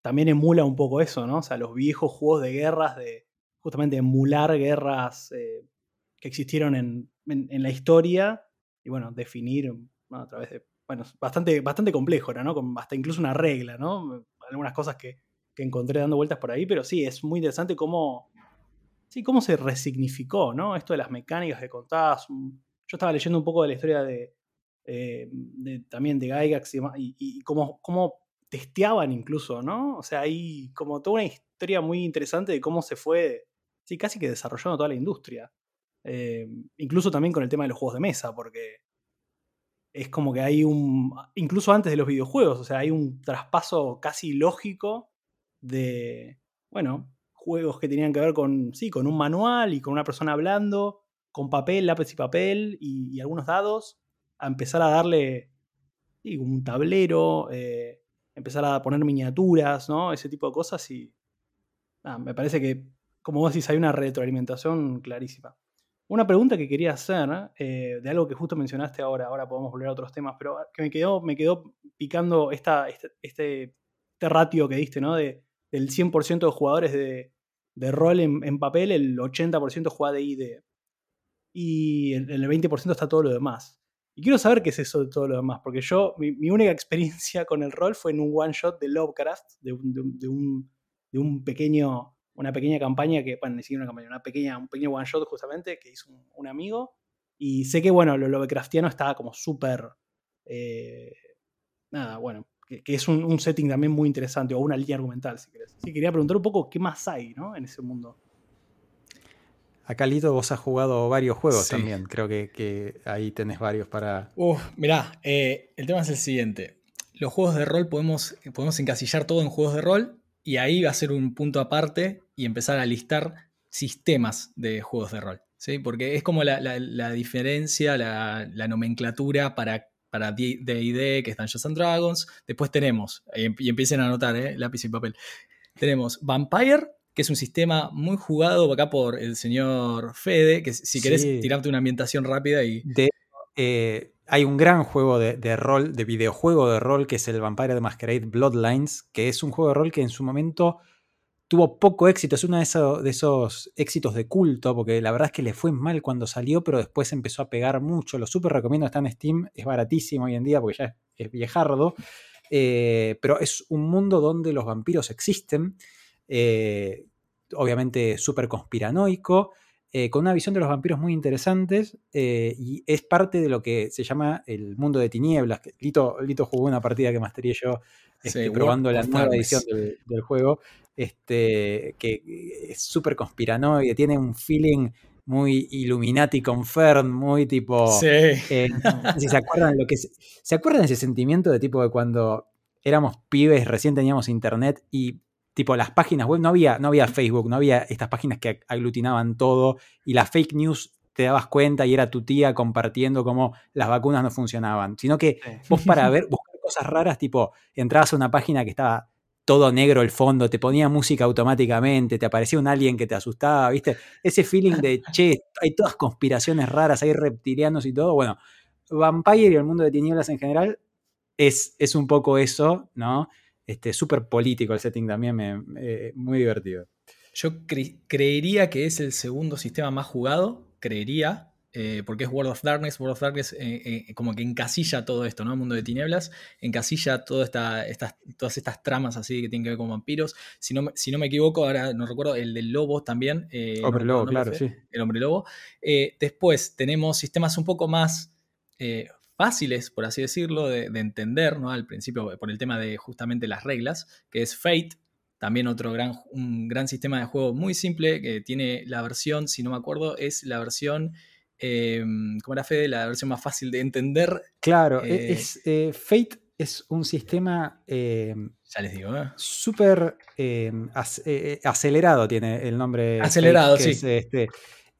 también emula un poco eso, ¿no? O sea, los viejos juegos de guerras, de justamente emular guerras eh, que existieron en, la historia y bueno, definir a través de, bueno, bastante, bastante complejo era, ¿no? Con hasta incluso una regla, ¿no? Algunas cosas que, que encontré dando vueltas por ahí, pero sí, es muy interesante cómo sí, cómo se resignificó, ¿no? Esto de las mecánicas de contadas. Yo estaba leyendo un poco de la historia de, eh, también de Gygax y, y, cómo, testeaban incluso, ¿no? O sea, hay como toda una historia muy interesante de cómo se fue, sí, casi que desarrollando toda la industria. Eh, incluso también con el tema de los juegos de mesa, porque es como que hay un, incluso antes de los videojuegos, o sea, hay un traspaso casi lógico de, bueno, juegos que tenían que ver con, sí, con un manual y con una persona hablando, con papel, lápiz y papel y, algunos dados, a empezar a darle un tablero, eh, empezar a poner miniaturas, ¿no? Ese tipo de cosas y me parece que, como vos decís, hay una retroalimentación clarísima. Una pregunta que quería hacer, eh, de algo que justo mencionaste ahora, ahora podemos volver a otros temas, pero que me quedó, me quedó picando esta, este, este, ratio que diste, ¿no? De, del 100% de jugadores de, de rol en, papel, el 80% juega de ID. Y en el 20% está todo lo demás. Y quiero saber qué es eso de todo lo demás, porque yo, mi, única experiencia con el rol fue en un one shot de Lovecraft, de un, de, un, de un pequeño, una pequeña campaña que, bueno, ni una campaña, una pequeña, un pequeño one shot justamente que hizo un, amigo. Y sé que, bueno, lo Lovecraftiano estaba como súper. Eh, nada, bueno, que, es un, setting también muy interesante, o una línea argumental, si querés. Sí, quería preguntar un poco qué más hay ¿no? en ese mundo. Acá, Lito, vos has jugado varios juegos también. Creo que, ahí tenés varios para. Uf, mirá, eh, el tema es el siguiente. Los juegos de rol podemos, podemos encasillar todo en juegos de rol y ahí va a ser un punto aparte y empezar a listar sistemas de juegos de rol. ¿sí? Porque es como la, diferencia, la, la, nomenclatura para para D&D, que están Dungeons and Dragons. Después tenemos, y empiecen a anotar, eh, lápiz y papel. Tenemos Vampire, que es un sistema muy jugado acá por el señor Fede, que si querés tirarte una ambientación rápida y... De, eh, hay un gran juego de, rol, de videojuego de rol, que es el Vampire the Masquerade Bloodlines, que es un juego de rol que en su momento tuvo poco éxito, es uno de esos, de éxitos de culto, porque la verdad es que le fue mal cuando salió, pero después empezó a pegar mucho. Lo súper recomiendo, está en Steam, es baratísimo hoy en día porque ya es, viejardo, eh, pero es un mundo donde los vampiros existen, eh, obviamente súper conspiranoico. Eh, con una visión de los vampiros muy interesantes y es parte de lo que se llama el mundo de tinieblas. Lito, Lito jugó una partida que masteré yo este, probando la nueva edición del, del, juego este, que es súper conspiranoide, tiene un feeling muy Illuminati confirm, muy tipo. Sí. Eh, si se acuerdan lo que ¿Se acuerdan ese sentimiento de tipo de cuando éramos pibes, recién teníamos internet y tipo las páginas web, no había, no había Facebook, no había estas páginas que aglutinaban todo y las fake news te dabas cuenta y era tu tía compartiendo cómo las vacunas no funcionaban, sino que vos para ver, buscar cosas raras, tipo, entrabas a una página que estaba todo negro el fondo, te ponía música automáticamente, te aparecía un alien que te asustaba, ¿viste? Ese feeling de, che, hay todas conspiraciones raras, hay reptilianos y todo. Bueno, Vampire y el mundo de tinieblas en general es, es un poco eso, ¿no? Este, súper político el setting también, me, muy divertido. Yo creería que es el segundo sistema más jugado, creería, eh, porque es World of Darkness. World of Darkness eh, eh, como que encasilla todo esto, ¿no? Mundo de tinieblas, encasilla toda esta, estas, todas estas tramas así que tienen que ver con vampiros. Si no, si no me equivoco, ahora no recuerdo, el del lobo también. hombre lobo, claro, sí. El hombre lobo. después tenemos sistemas un poco más fáciles, por así decirlo, de, entender, ¿no? Al principio, por el tema de justamente las reglas, que es Fate, también otro gran, un gran sistema de juego muy simple que tiene la versión, si no me acuerdo, es la versión Em, ¿cómo era Fede? La versión más fácil de entender. Claro, e, es, eh, Fate es un sistema. Em, ya les digo, Súper eh, acelerado, tiene el nombre. Acelerado, sí. Es, este,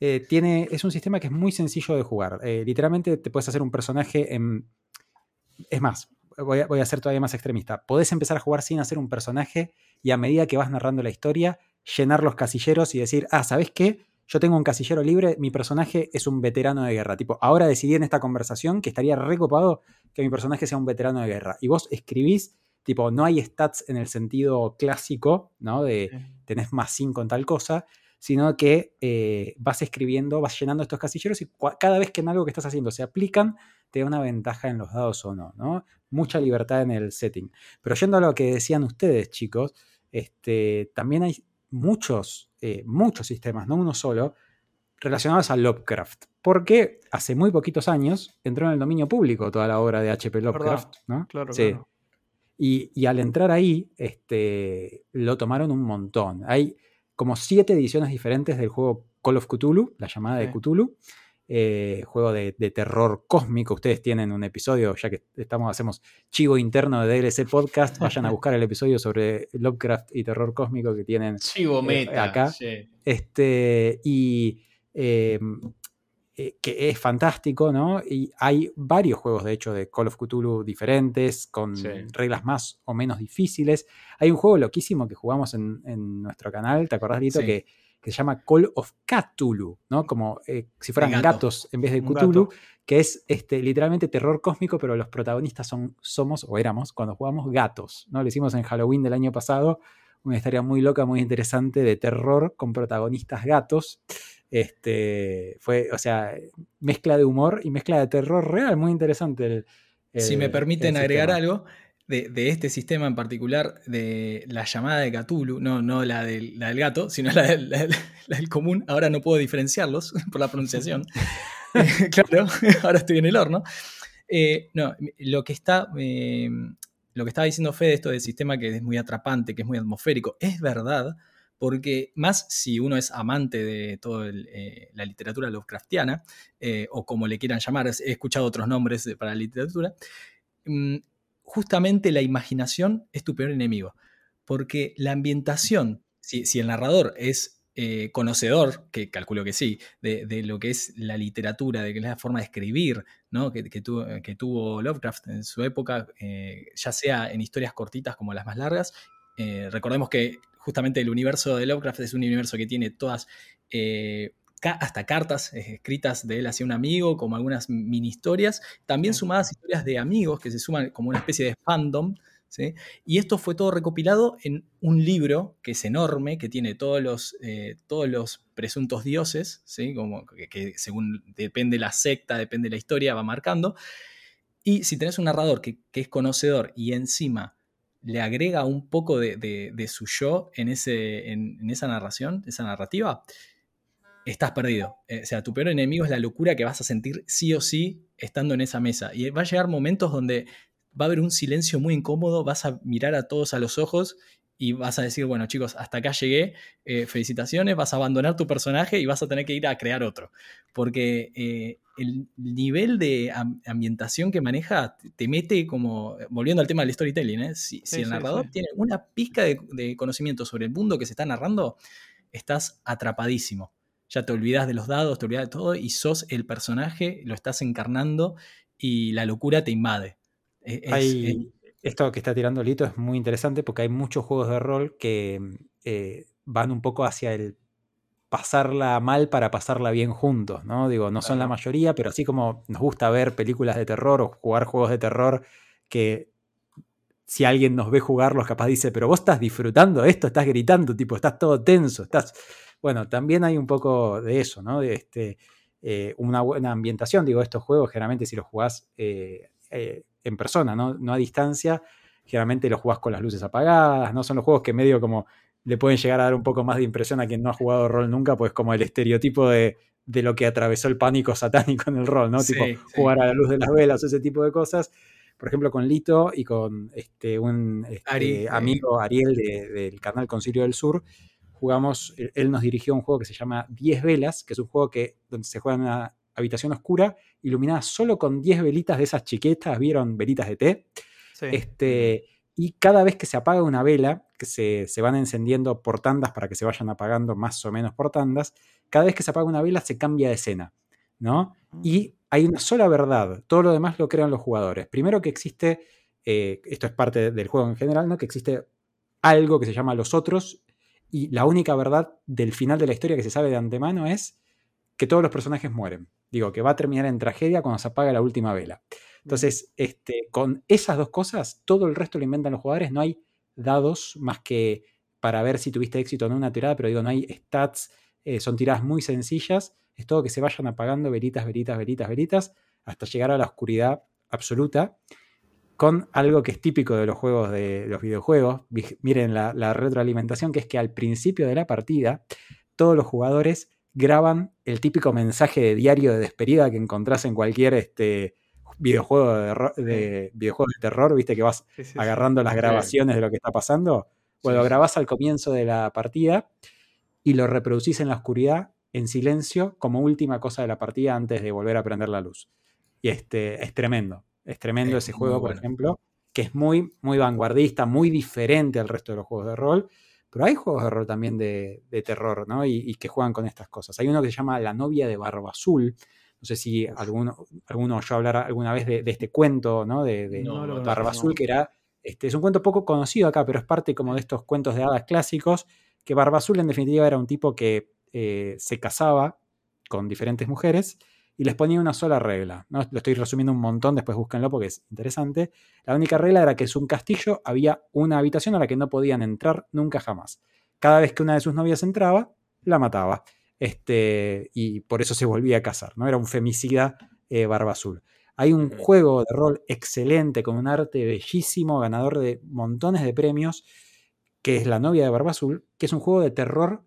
eh, tiene, es un sistema que es muy sencillo de jugar. literalmente te puedes hacer un personaje en. Es más, voy a, voy a, ser todavía más extremista. Podés empezar a jugar sin hacer un personaje y a medida que vas narrando la historia, llenar los casilleros y decir, ah, ¿sabes qué? yo tengo un casillero libre, mi personaje es un veterano de guerra. Tipo, ahora decidí en esta conversación que estaría recopado que mi personaje sea un veterano de guerra. Y vos escribís, tipo, no hay stats en el sentido clásico, ¿no? De tenés más 5 en tal cosa, sino que eh, vas escribiendo, vas llenando estos casilleros y cada vez que en algo que estás haciendo se aplican, te da una ventaja en los dados o no, ¿no? Mucha libertad en el setting. Pero yendo a lo que decían ustedes, chicos, este, también hay muchos, eh, muchos sistemas, no uno solo, relacionados a Lovecraft. Porque hace muy poquitos años entró en el dominio público toda la obra de H.P. Lovecraft. ¿no? Claro, sí. Y, al entrar ahí, este, lo tomaron un montón. Hay como siete ediciones diferentes del juego Call of Cthulhu, la llamada de Cthulhu. Eh, juego de, terror cósmico. Ustedes tienen un episodio, ya que estamos, hacemos chivo interno de DLC Podcast. Vayan a buscar el episodio sobre Lovecraft y terror cósmico que tienen chivo eh, acá. Este, y em, eh, que es fantástico, ¿no? Y hay varios juegos, de hecho, de Call of Cthulhu diferentes, con reglas más o menos difíciles. Hay un juego loquísimo que jugamos en, nuestro canal, ¿te acordás, Lito? Que que se llama Call of Cthulhu, ¿no? Como eh, si fueran gatos en vez de Cthulhu, que es este, literalmente terror cósmico, pero los protagonistas son, somos o éramos cuando jugamos gatos, ¿no? Lo hicimos en Halloween del año pasado, una historia muy loca, muy interesante de terror con protagonistas gatos. Este, fue, o sea, mezcla de humor y mezcla de terror real, muy interesante. si me permiten agregar algo, de, este sistema en particular, de la llamada de Cthulhu, no, no la, del, del gato, sino la del, común, ahora no puedo diferenciarlos por la pronunciación. claro, ahora estoy en el horno. Eh, no, lo que está. Eh, lo que estaba diciendo Fede, esto del sistema que es muy atrapante, que es muy atmosférico, es verdad, porque más si uno es amante de toda eh, la literatura Lovecraftiana, o como le quieran llamar, he escuchado otros nombres para la literatura, mm, justamente la imaginación es tu peor enemigo, porque la ambientación, si, el narrador es eh, conocedor, que calculo que sí, de, lo que es la literatura, de que la forma de escribir ¿no? que, que, tuvo, Lovecraft en su época, eh, ya sea en historias cortitas como las más largas. Eh, recordemos que justamente el universo de Lovecraft es un universo que tiene todas hasta cartas eh, escritas de él hacia un amigo, como algunas mini historias, también sumadas historias de amigos que se suman como una especie de fandom. ¿sí? Y esto fue todo recopilado en un libro que es enorme, que tiene todos los, eh, todos los presuntos dioses, ¿sí? como que, según depende la secta, depende la historia, va marcando. Y si tenés un narrador que, es conocedor y encima le agrega un poco de, su yo en, en esa narración, esa narrativa, estás perdido. Eh, o sea, tu peor enemigo es la locura que vas a sentir sí o sí estando en esa mesa. Y va a llegar momentos donde va a haber un silencio muy incómodo, vas a mirar a todos a los ojos y vas a decir, bueno chicos, hasta acá llegué, eh, felicitaciones, vas a abandonar tu personaje y vas a tener que ir a crear otro. Porque eh, el nivel de ambientación que maneja te mete como, volviendo al tema del storytelling, ¿eh? si, el narrador tiene una pizca de, conocimiento sobre el mundo que se está narrando, estás atrapadísimo. Ya te olvidas de los dados, te olvidas de todo y sos el personaje, lo estás encarnando y la locura te invade. E, esto que está tirando Lito es muy interesante porque hay muchos juegos de rol que eh, van un poco hacia el pasarla mal para pasarla bien juntos, ¿no? Digo, no son la mayoría, pero así como nos gusta ver películas de terror o jugar juegos de terror que si alguien nos ve jugarlos capaz dice, pero vos estás disfrutando esto, estás gritando, tipo, estás todo tenso, estás... Bueno, también hay un poco de eso, ¿no? De este, eh, una buena ambientación, digo, estos juegos generalmente si los jugás eh, eh, en persona, ¿no? no a distancia, generalmente los jugás con las luces apagadas, ¿no? Son los juegos que medio como le pueden llegar a dar un poco más de impresión a quien no ha jugado rol nunca, pues como el estereotipo de, lo que atravesó el pánico satánico en el rol, ¿no? tipo, jugar a la luz de las velas, ese tipo de cosas. Por ejemplo, con Lito y con este, un este, amigo Ariel del canal Concilio del Sur, jugamos, él nos dirigió un juego que se llama 10 velas, que es un juego que, donde se juega en una habitación oscura, iluminada solo con 10 velitas de esas chiquetas, ¿vieron? Velitas de té. Este, y cada vez que se apaga una vela, que se, van encendiendo por tandas para que se vayan apagando más o menos por tandas, cada vez que se apaga una vela se cambia de escena, ¿no? Mm. Y hay una sola verdad, todo lo demás lo crean los jugadores. Primero que existe, eh, esto es parte del juego en general, ¿no? Que existe algo que se llama los otros y la única verdad del final de la historia que se sabe de antemano es que todos los personajes mueren. Digo, que va a terminar en tragedia cuando se apaga la última vela. Entonces, este, con esas dos cosas, todo el resto lo inventan los jugadores. No hay dados más que para ver si tuviste éxito en una tirada, pero digo, no hay stats, eh, son tiradas muy sencillas. Es todo que se vayan apagando velitas, velitas, velitas, velitas, hasta llegar a la oscuridad absoluta, con algo que es típico de los juegos de los videojuegos. Miren la, la retroalimentación, que es que al principio de la partida, todos los jugadores graban el típico mensaje de diario de despedida que encontrás en cualquier este, videojuego de, de, videojuego de terror, viste que vas agarrando las grabaciones de lo que está pasando. Bueno, lo grabás al comienzo de la partida y lo reproducís en la oscuridad, en silencio, como última cosa de la partida antes de volver a prender la luz. Y este, es tremendo. Es tremendo ese juego, por ejemplo, que es muy, muy vanguardista, muy diferente al resto de los juegos de rol. Pero hay juegos de rol también de, terror, ¿no? Y, y, que juegan con estas cosas. Hay uno que se llama La novia de Barba Azul, no sé si alguno, alguno oyó hablar alguna vez de, este cuento, ¿no? De, de Barba Azul, que era. Este, es un cuento poco conocido acá, pero es parte como de estos cuentos de hadas clásicos, que Barba Azul en definitiva era un tipo que eh, se casaba con diferentes mujeres y les ponía una sola regla. ¿no? Lo estoy resumiendo un montón, después búsquenlo porque es interesante. La única regla era que en su castillo había una habitación a la que no podían entrar nunca jamás. Cada vez que una de sus novias entraba, la mataba. Este, y por eso se volvía a casar, ¿no? Era un femicida eh, barba azul. Hay un juego de rol excelente con un arte bellísimo, ganador de montones de premios, que es La novia de Barba Azul, que es un juego de terror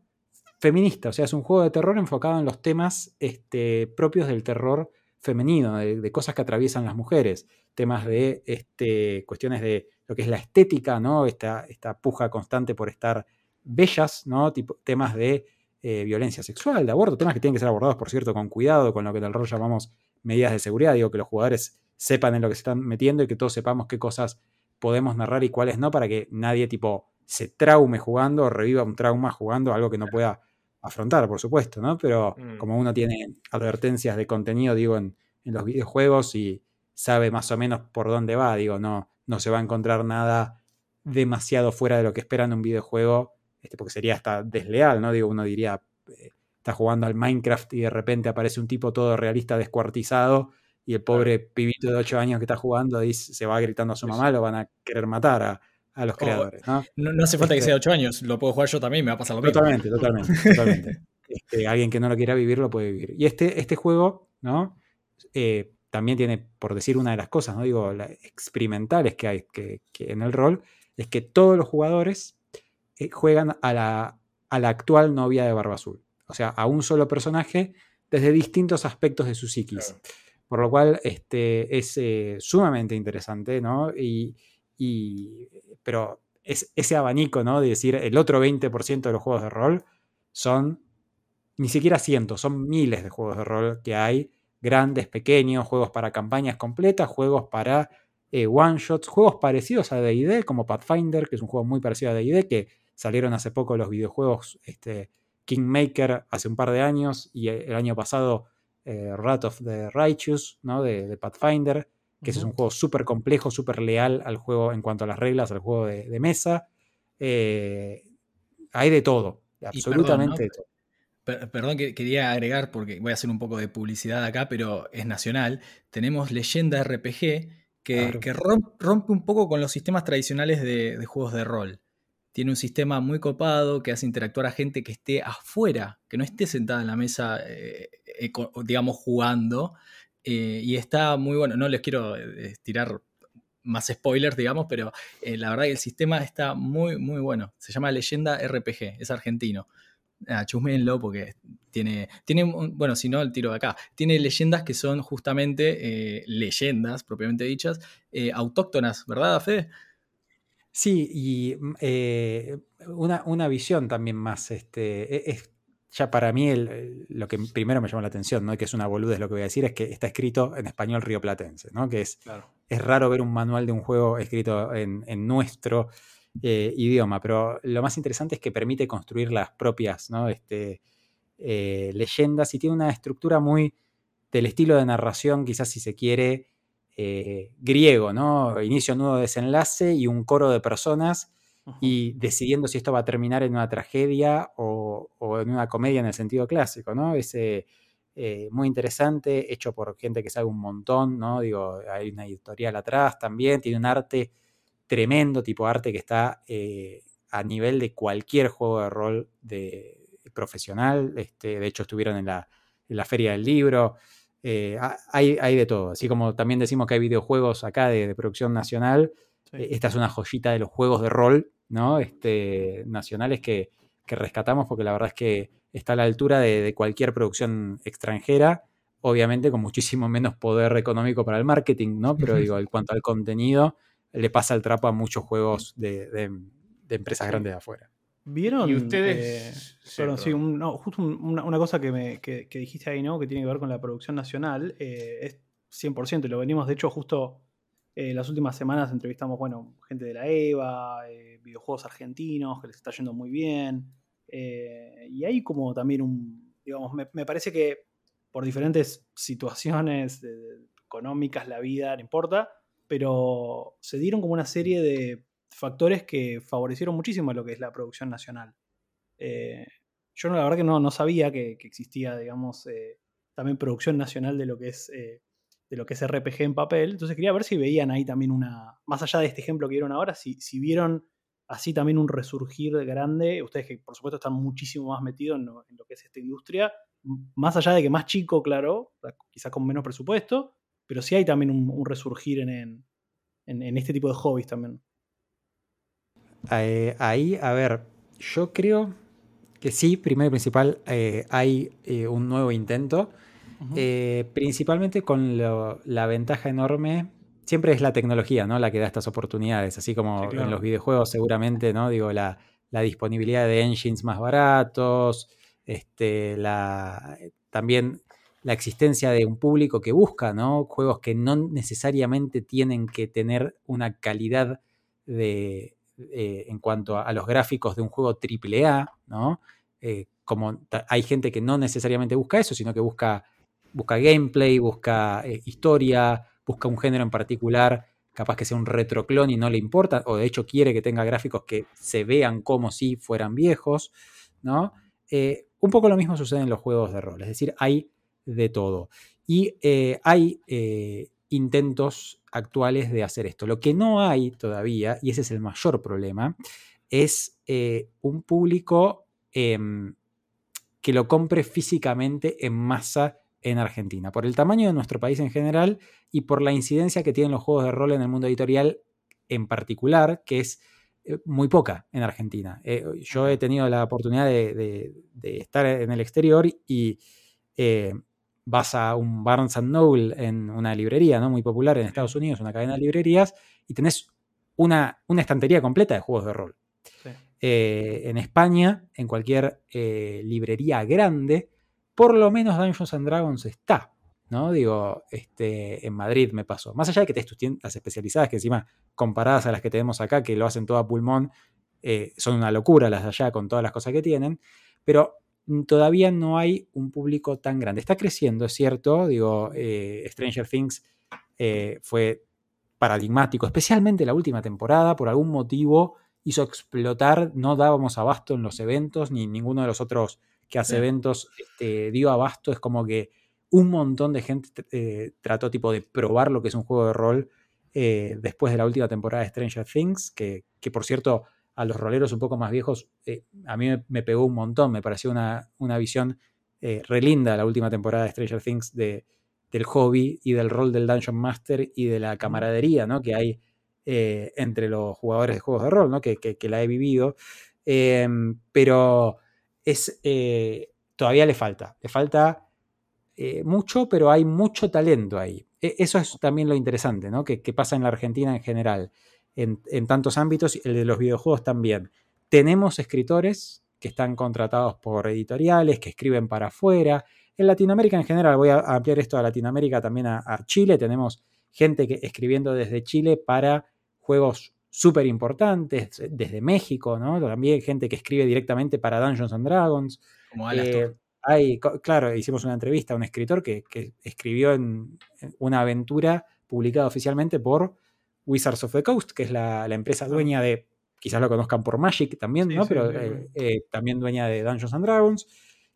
feminista, o sea, es un juego de terror enfocado en los temas este, propios del terror femenino, de, cosas que atraviesan las mujeres, temas de este, cuestiones de lo que es la estética, ¿no? Esta, esta puja constante por estar bellas, ¿no? Tipo, temas de eh, violencia sexual, de aborto, temas que tienen que ser abordados, por cierto, con cuidado, con lo que en el rol llamamos medidas de seguridad, digo, que los jugadores sepan en lo que se están metiendo y que todos sepamos qué cosas podemos narrar y cuáles no, para que nadie tipo se traume jugando o reviva un trauma jugando, algo que no pueda afrontar, por supuesto, ¿no? Pero mm. como uno tiene advertencias de contenido, digo, en, los videojuegos y sabe más o menos por dónde va, digo, no, no se va a encontrar nada demasiado fuera de lo que esperan un videojuego este, porque sería hasta desleal, ¿no? Digo, uno diría, eh, está jugando al Minecraft y de repente aparece un tipo todo realista descuartizado y el pobre pibito de 8 años que está jugando se va gritando a su mamá, lo van a querer matar a, los creadores. ¿no? ¿no? hace falta que este sea 8 años, lo puedo jugar yo también, me va a pasar lo mismo. Totalmente, totalmente, totalmente. Este, alguien que no lo quiera vivir lo puede vivir. Y este, este juego, ¿no? Eh, también tiene, por decir una de las cosas, ¿no? Digo, experimentales que hay que, que en el rol, es que todos los jugadores eh, juegan a la, actual novia de Barba Azul. O sea, a un solo personaje desde distintos aspectos de su psiquis. Por lo cual este, es eh, sumamente interesante, ¿no? Y, pero es, ese abanico, ¿no? De decir el otro 20% de los juegos de rol son ni siquiera cientos, son miles de juegos de rol que hay grandes, pequeños, juegos para campañas completas, juegos para eh, one-shots, juegos parecidos a DD, como Pathfinder, que es un juego muy parecido a DD, que salieron hace poco los videojuegos este, Kingmaker hace un par de años y el año pasado eh, Rat of the Righteous, ¿no? de, Pathfinder, que es un juego súper complejo, súper leal al juego en cuanto a las reglas, al juego de, mesa. Eh, hay de todo, absolutamente de todo. Perdón que quería agregar, porque voy a hacer un poco de publicidad acá, pero es nacional. Tenemos Leyenda RPG que, rompe un poco con los sistemas tradicionales de, juegos de rol. Tiene un sistema muy copado que hace interactuar a gente que esté afuera, que no esté sentada en la mesa, eh, eh, digamos, jugando. Eh, y está muy bueno. No les quiero tirar más spoilers, digamos, pero la verdad que el sistema está muy, muy bueno. Se llama Leyenda RPG, es argentino ah, chusmenlo porque tiene, tiene, bueno, si no, el tiro de acá, tiene leyendas que son justamente eh, leyendas, propiamente dichas, eh, autóctonas, ¿verdad, Fede? Sí, y eh, una, visión también más, este, e, ya para mí lo que primero me llama la atención, ¿no? que es una boludez lo que voy a decir, es que está escrito en español rioplatense, ¿no? que es, es raro ver un manual de un juego escrito en, en nuestro eh, idioma, pero lo más interesante es que permite construir las propias este, eh, leyendas y tiene una estructura muy del estilo de narración, quizás si se quiere, eh, griego, ¿no? Inicio, nudo, desenlace y un coro de personas y decidiendo si esto va a terminar en una tragedia o, en una comedia en el sentido clásico, ¿no? Es muy interesante, hecho por gente que sabe un montón, ¿no? Digo, hay una editorial atrás también, tiene un arte tremendo tipo arte que está eh, a nivel de cualquier juego de rol de, profesional. Este, de hecho, estuvieron en la, Feria del Libro. Eh, hay, hay, de todo. Así como también decimos que hay videojuegos acá de, producción nacional, eh, esta es una joyita de los juegos de rol ¿no? este, nacionales que, rescatamos porque la verdad es que está a la altura de, de cualquier producción extranjera obviamente con muchísimo menos poder económico para el marketing, ¿no? Pero digo, en cuanto al contenido, le pasa el trapo a muchos juegos de, empresas grandes de afuera. ¿Vieron? Y ustedes. Eh, sí, justo una, cosa que, me, dijiste ahí, ¿no? Que tiene que ver con la producción nacional. Eh, es 100%. Y lo venimos, de hecho, justo eh, las últimas semanas entrevistamos, bueno, gente de la EVA, videojuegos argentinos, que les está yendo muy bien. y hay como también un. Digamos, me, parece que por diferentes situaciones económicas, la vida, no importa pero se dieron como una serie de factores que favorecieron muchísimo lo que es la producción nacional. Eh, yo la verdad que no, sabía que, existía, digamos, eh, también producción nacional de lo que es eh, de lo que es RPG en papel. Entonces quería ver si veían ahí también una, más allá de este ejemplo que vieron ahora, si, si vieron así también un resurgir grande, ustedes que por supuesto están muchísimo más metidos en lo, en que es esta industria, más allá de que más chico, claro, quizás con menos presupuesto, pero sí hay también un, resurgir en, este tipo de hobbies también. Eh, ahí, a ver, yo creo que sí, primero y principal, eh, hay eh, un nuevo intento, principalmente con la ventaja enorme, siempre es la tecnología, ¿no? La que da estas oportunidades, así como en los videojuegos seguramente, ¿no? Digo, la, disponibilidad de engines más baratos, este, la, también la existencia de un público que busca, ¿no? Juegos que no necesariamente tienen que tener una calidad de, eh, en cuanto a, los gráficos de un juego AAA, ¿no? Eh, como hay gente que no necesariamente busca eso, sino que busca, busca gameplay, busca eh, historia, busca un género en particular, capaz que sea un retroclon y no le importa, o de hecho quiere que tenga gráficos que se vean como si fueran viejos, ¿no? un poco lo mismo sucede en los juegos de rol, es decir, hay de todo. Y eh, hay eh, intentos actuales de hacer esto. Lo que no hay todavía, y ese es el mayor problema, es eh, un público em, que lo compre físicamente en masa en Argentina, por el tamaño de nuestro país en general y por la incidencia que tienen los juegos de rol en el mundo editorial en particular, que es muy poca en Argentina. yo he tenido la oportunidad de, estar en el exterior y vas a un Barnes Noble en una librería ¿no? muy popular en Estados Unidos, una cadena de librerías, y tenés una, una estantería completa de juegos de rol. Eh, en España, en cualquier eh, librería grande, por lo menos Dungeons and Dragons está. ¿no? Digo, este, en Madrid me pasó. Más allá de que te tus tiendas especializadas, que encima comparadas a las que tenemos acá, que lo hacen todo a pulmón, eh, son una locura las de allá con todas las cosas que tienen, pero todavía no hay un público tan grande. Está creciendo, es cierto, digo, eh, Stranger Things eh, fue paradigmático, especialmente la última temporada, por algún motivo hizo explotar, no dábamos abasto en los eventos, ni ninguno de los otros que hace eventos este, dio abasto, es como que un montón de gente eh, trató tipo de probar lo que es un juego de rol eh, después de la última temporada de Stranger Things, que, por cierto a los roleros un poco más viejos eh, a mí me, pegó un montón, me pareció una, una visión re linda la última temporada de Stranger Things de, del hobby y del rol del Dungeon Master y de la camaradería ¿no? que hay entre los jugadores de juegos de rol, ¿no? que, que la he vivido. Em, pero es, todavía le falta, le falta eh, mucho, pero hay mucho talento ahí. E, eso es también lo interesante, ¿no? Que, pasa en la Argentina en general, en, tantos ámbitos, el de los videojuegos también. Tenemos escritores que están contratados por editoriales, que escriben para afuera. En Latinoamérica en general, voy a ampliar esto a Latinoamérica también a, Chile, tenemos gente que, escribiendo desde Chile para juegos súper importantes, desde México, ¿no? También gente que escribe directamente para Dungeons and Dragons. Como hay, claro, hicimos una entrevista a un escritor que, escribió en, una aventura publicada oficialmente por Wizards of the Coast, que es la, empresa dueña de, quizás lo conozcan por Magic también, ¿no? Pero eh, eh, también dueña de Dungeons and Dragons,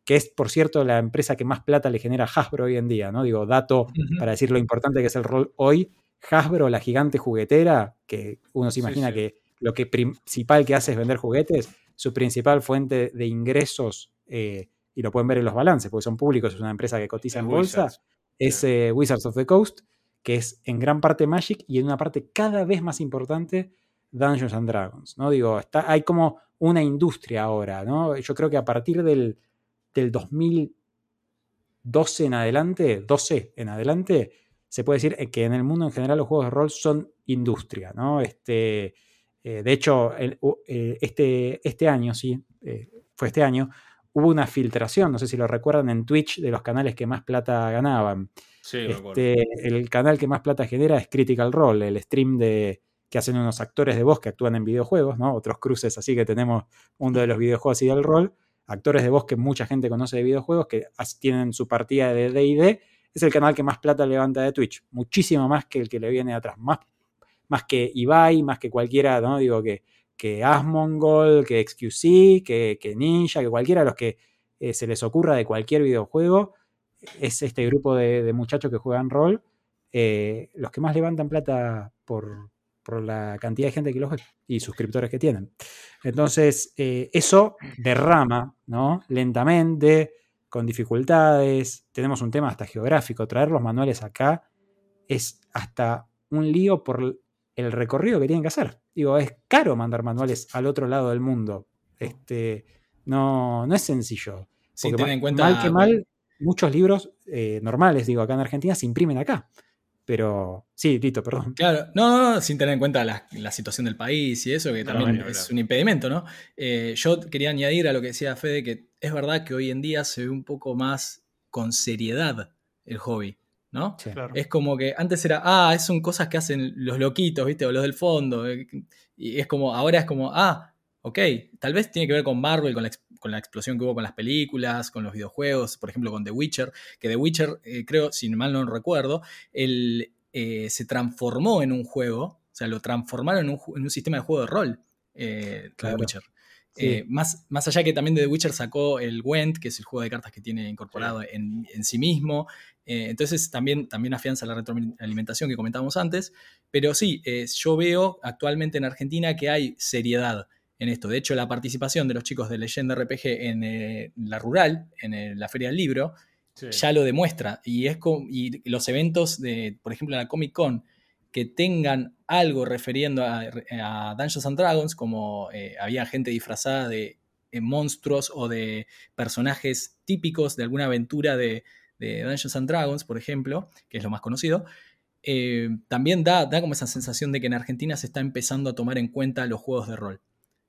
que es, por cierto, la empresa que más plata le genera a Hasbro hoy en día, ¿no? Digo, dato para decir lo importante que es el rol hoy. Hasbro, la gigante juguetera, que uno se imagina que lo que principal que hace es vender juguetes, su principal fuente de ingresos eh, y lo pueden ver en los balances, porque son públicos, es una empresa que cotiza en bolsa, es eh, Wizards of the Coast, que es en gran parte Magic y en una parte cada vez más importante Dungeons and Dragons, ¿no? Digo, está, hay como una industria ahora, ¿no? Yo creo que a partir del, del 2012 en adelante, 12 en adelante, se puede decir que en el mundo en general los juegos de rol son industria, ¿no? Este, eh, de hecho, el, eh, este, este año, sí, fue este año, hubo una filtración, no sé si lo recuerdan, en Twitch de los canales que más plata ganaban. Sí, este, el canal que más plata genera es Critical Role, el stream de que hacen unos actores de voz que actúan en videojuegos, ¿no? Otros cruces así que tenemos uno de los videojuegos y del rol. Actores de voz que mucha gente conoce de videojuegos, que tienen su partida de DD, es el canal que más plata levanta de Twitch. Muchísimo más que el que le viene atrás. Más, más que Ibai, más que cualquiera, ¿no? Digo que que Asmongol, que XQC, que, Ninja, que cualquiera de los que eh, se les ocurra de cualquier videojuego, es este grupo de, muchachos que juegan rol, eh, los que más levantan plata por, la cantidad de gente que los juega y suscriptores que tienen. Entonces, eh, eso derrama, ¿no? Lentamente, con dificultades. Tenemos un tema hasta geográfico. Traer los manuales acá es hasta un lío por el recorrido que tienen que hacer. Digo, es caro mandar manuales al otro lado del mundo. Este, no, no es sencillo. Sin tener en cuenta. Mal que mal, muchos libros eh, normales, digo, acá en Argentina, se imprimen acá. Pero sí, Tito, perdón. Claro, no, no, sin tener en cuenta la, situación del país y eso, que también es un impedimento, ¿no? Eh, yo quería añadir a lo que decía Fede, que es verdad que hoy en día se ve un poco más con seriedad el hobby. ¿no? Es como que antes era, ah, son cosas que hacen los loquitos, ¿viste? O los del fondo. Eh, y es como, ahora es como, ah, ok, tal vez tiene que ver con Marvel, con la, con la explosión que hubo con las películas, con los videojuegos, por ejemplo, con The Witcher, que The Witcher, eh, creo, si mal no recuerdo, él, eh, se transformó en un juego, o sea, lo transformaron en un, sistema de juego de rol, The Witcher. Eh, más, más allá que también de The Witcher sacó el Went, que es el juego de cartas que tiene incorporado en, sí mismo. Eh, entonces también, también afianza la retroalimentación que comentábamos antes. Pero sí, eh, yo veo actualmente en Argentina que hay seriedad en esto. De hecho, la participación de los chicos de Leyenda RPG en la rural, en la Feria del Libro, ya lo demuestra. Y, es y los eventos de, por ejemplo, en la Comic Con, que tengan algo refiriendo a, Dungeons and Dragons, como eh, había gente disfrazada de eh, monstruos o de personajes típicos de alguna aventura de, Dungeons and Dragons, por ejemplo, que es lo más conocido, eh, también da, da como esa sensación de que en Argentina se está empezando a tomar en cuenta los juegos de rol.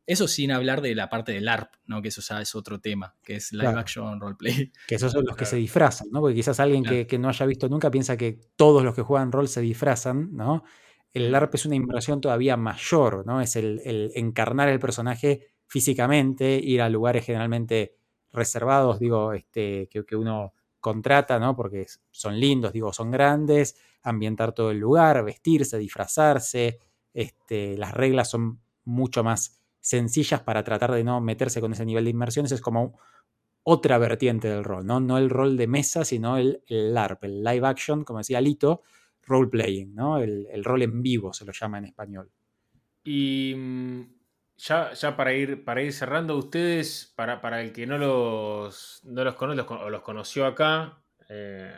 Eso sin hablar de la parte del ARP, ¿no? que eso ya es otro tema, que es live action roleplay. Que esos son los que se disfrazan, ¿no? porque quizás alguien que, no haya visto nunca piensa que todos los que juegan rol se disfrazan, ¿no? El ARP es una inversión todavía mayor, ¿no? Es el, encarnar el personaje físicamente, ir a lugares generalmente reservados, digo, este, que, que uno contrata, ¿no? Porque son lindos, digo, son grandes, ambientar todo el lugar, vestirse, disfrazarse, este, las reglas son mucho más sencillas para tratar de no meterse con ese nivel de inmersiones, es como otra vertiente del rol, ¿no? No el rol de mesa, sino el, LARP, el live action, como decía Lito, role playing, ¿no? El, rol en vivo se lo llama en español. Y mm, ya, ya para, ir, para ir cerrando, ustedes, para, para el que no los, no los conoce o los conoció acá, eh,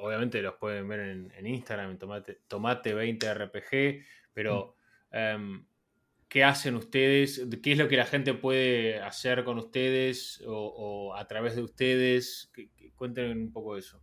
obviamente los pueden ver en, Instagram, en Tomate, Tomate20RPG, pero mm. em, ¿qué hacen ustedes? ¿Qué es lo que la gente puede hacer con ustedes o, a través de ustedes? cuéntenme un poco de eso.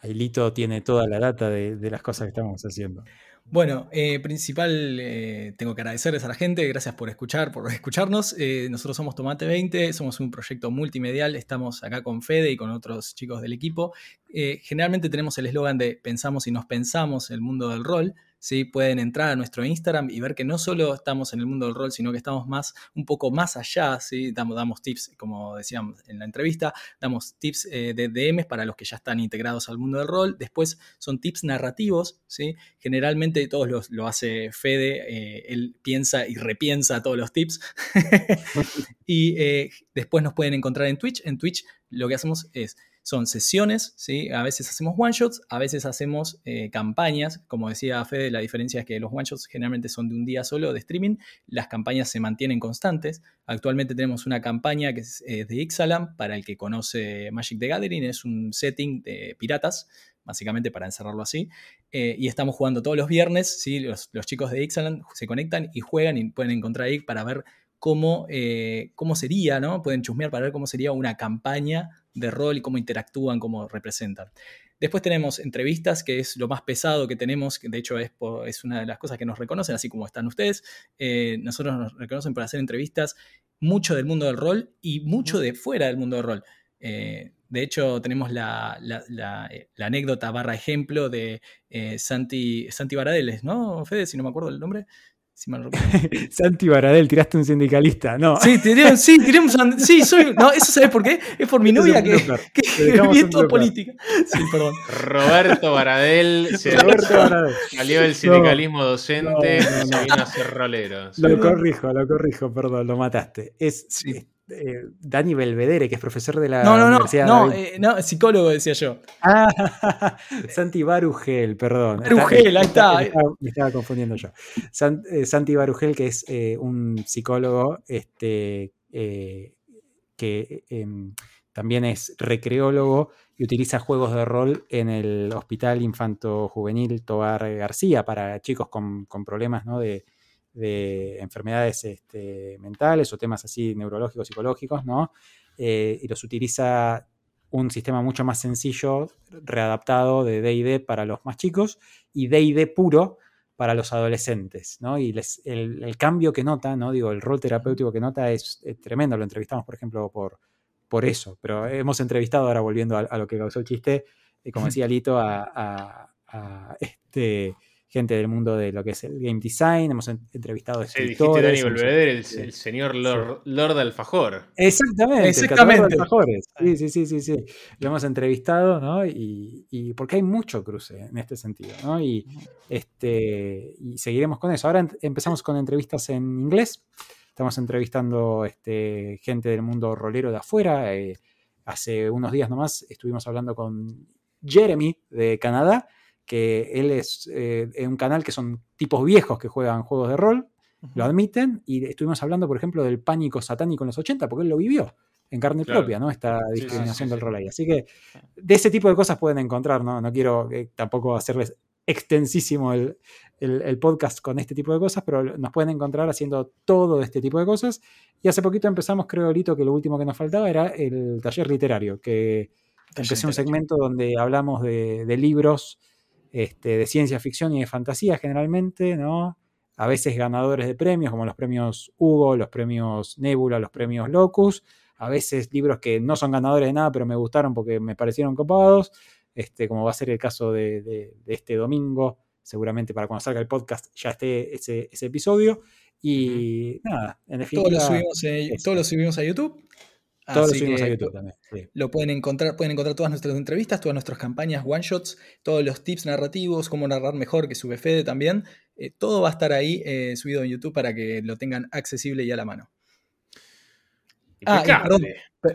Ailito tiene toda la data de las cosas que estamos haciendo. Bueno, eh, principal, eh, tengo que agradecerles a la gente, gracias por escuchar, por escucharnos. Eh, nosotros somos Tomate 20, somos un proyecto multimedial, estamos acá con Fede y con otros chicos del equipo. generalmente tenemos el eslogan de pensamos y nos pensamos el mundo del rol. ¿Sí? Pueden entrar a nuestro Instagram y ver que no solo estamos en el mundo del rol, sino que estamos más, un poco más allá, ¿sí? damos, tips, como decíamos en la entrevista, damos tips eh, de DMs para los que ya están integrados al mundo del rol. Después son tips narrativos, generalmente todos lo hace Fede, eh, él piensa y repiensa todos los tips. y eh, después nos pueden encontrar en Twitch. En Twitch lo que hacemos es son sesiones, ¿sí? A veces hacemos one-shots, a veces hacemos eh, campañas. Como decía Fede, la diferencia es que los one-shots generalmente son de un día solo de streaming. Las campañas se mantienen constantes. Actualmente tenemos una campaña que es de Ixalam, para el que conoce Magic the Gathering. Es un setting de piratas, básicamente para encerrarlo así. Eh, y estamos jugando todos los viernes, ¿sí? los, chicos de Ixalan se conectan y juegan y pueden encontrar ahí para ver cómo, eh, cómo sería, ¿no? Pueden chusmear para ver cómo sería una campaña de rol y cómo interactúan, cómo representan. Después tenemos entrevistas, que es lo más pesado que tenemos, que de hecho es, es una de las cosas que nos reconocen, así como están ustedes. Eh, nosotros nos reconocen por hacer entrevistas mucho del mundo del rol y mucho de fuera del mundo del rol. Eh, de hecho, tenemos la, anécdota barra ejemplo de Santi, Santi Baradeles, ¿no, Fede? Si no me acuerdo el nombre. Santi Baradel, tiraste un sindicalista, no. Sí, sí, sí, soy, no, eso sabes por qué, es por mi novia que, que, todo política. Sí, perdón. Roberto Baradel, se salió del sindicalismo docente, y se vino a ser rolero. Lo corrijo, lo corrijo, perdón, lo mataste. Es, eh, Dani Belvedere, que es profesor de la no, no, Universidad no, eh, no, psicólogo decía yo. Ah, Santi Barugel, perdón. Barugel, ahí está. Me estaba, confundiendo yo. Eh, Santi Barugel, que es un psicólogo este, que em, también es recreólogo y utiliza juegos de rol en el Hospital Infanto Juvenil Tobar García para chicos con, con problemas ¿no? de, de enfermedades este, mentales o temas así neurológicos, psicológicos, ¿no? Eh, y los utiliza un sistema mucho más sencillo, readaptado de DD para los más chicos y DD puro para los adolescentes, ¿no? Y el, cambio que nota, ¿no? Digo, el rol terapéutico que nota es, tremendo. Lo entrevistamos, por ejemplo, por, por eso. Pero hemos entrevistado, ahora volviendo a, lo que causó el chiste, eh, como decía Lito, a, a este gente del mundo de lo que es el game design, hemos entrevistado escritores. Dani el, el, señor Lord, Lord, Alfajor. Exactamente, Exactamente. El alfajores. Sí, sí, sí, sí, sí. Lo hemos entrevistado, ¿no? Y, y, porque hay mucho cruce en este sentido, ¿no? Y, este, y seguiremos con eso. Ahora empezamos con entrevistas en inglés. Estamos entrevistando este, gente del mundo rolero de afuera. Eh, hace unos días nomás estuvimos hablando con Jeremy de Canadá que él es eh, un canal que son tipos viejos que juegan juegos de rol, lo admiten, y estuvimos hablando, por ejemplo, del pánico satánico en los 80, porque él lo vivió en carne propia, ¿no? Esta discriminación del rol ahí. Así que de ese tipo de cosas pueden encontrar, ¿no? No quiero eh, tampoco hacerles extensísimo el, podcast con este tipo de cosas, pero nos pueden encontrar haciendo todo este tipo de cosas. Y hace poquito empezamos, creo, Lito, que lo último que nos faltaba era el taller literario, que empecé un segmento donde hablamos de libros este, de ciencia ficción y de fantasía generalmente, ¿no? a veces ganadores de premios, como los premios Hugo, los premios Nebula, los premios Locus, a veces libros que no son ganadores de nada, pero me gustaron porque me parecieron copados, este, como va a ser el caso de, este domingo, seguramente para cuando salga el podcast ya esté ese, episodio. Y nada, en definitiva. Todos lo subimos, a YouTube. Todos lo subimos a YouTube también. Lo pueden encontrar, pueden encontrar todas nuestras entrevistas, todas nuestras campañas, one shots, todos los tips narrativos, cómo narrar mejor, que sube Fede también. Eh, todo va a estar ahí eh, subido en YouTube para que lo tengan accesible y a la mano. Ah, perdón,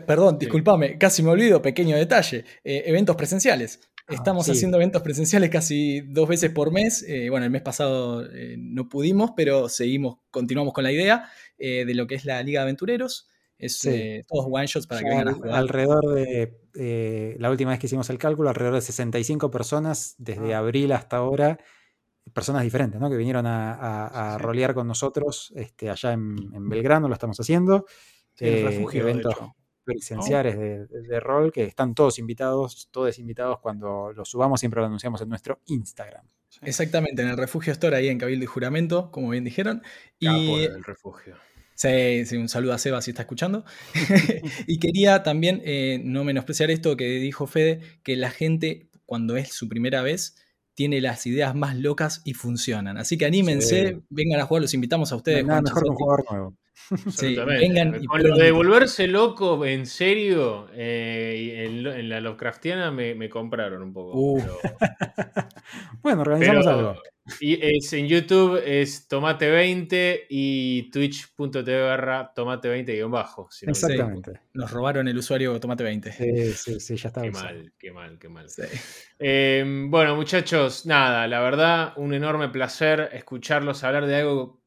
perdón discúlpame, casi me olvido, pequeño detalle. Eh, eventos presenciales. Ah, Estamos haciendo eventos presenciales casi dos veces por mes. bueno, el mes pasado no pudimos, pero seguimos, continuamos con la idea de lo que es la Liga de Aventureros. Es todos one shots para que vengan a jugar. Alrededor de la última vez que hicimos el cálculo, alrededor de 65 personas desde ah. abril hasta ahora personas diferentes, ¿no? Que vinieron a, rolear con nosotros este, allá en, Belgrano, lo estamos haciendo. Eh, refugio, eventos presenciales de, rol que están todos invitados, todos invitados cuando los subamos, siempre lo anunciamos en nuestro Instagram. Exactamente, en el refugio store ahí en Cabildo y Juramento, como bien dijeron. y el refugio. Sí, un saludo a Seba si está escuchando. y quería también eh, no menospreciar esto que dijo Fede, que la gente cuando es su primera vez tiene las ideas más locas y funcionan. Así que anímense, vengan a jugar, los invitamos a ustedes. nada mejor un jugador nuevo. Sí, vengan y Con lo de volverse loco en serio, eh, en, la Lovecraftiana me, me, compraron un poco. Uh. bueno, organizamos algo. Y es, en YouTube es Tomate20 y twitch.tv barra Tomate20-bajo. Exactamente. Nos robaron el usuario Tomate20. Sí, sí, sí, ya está. Qué mal, qué mal, qué mal. Em, bueno, muchachos, nada, la verdad, un enorme placer escucharlos hablar de algo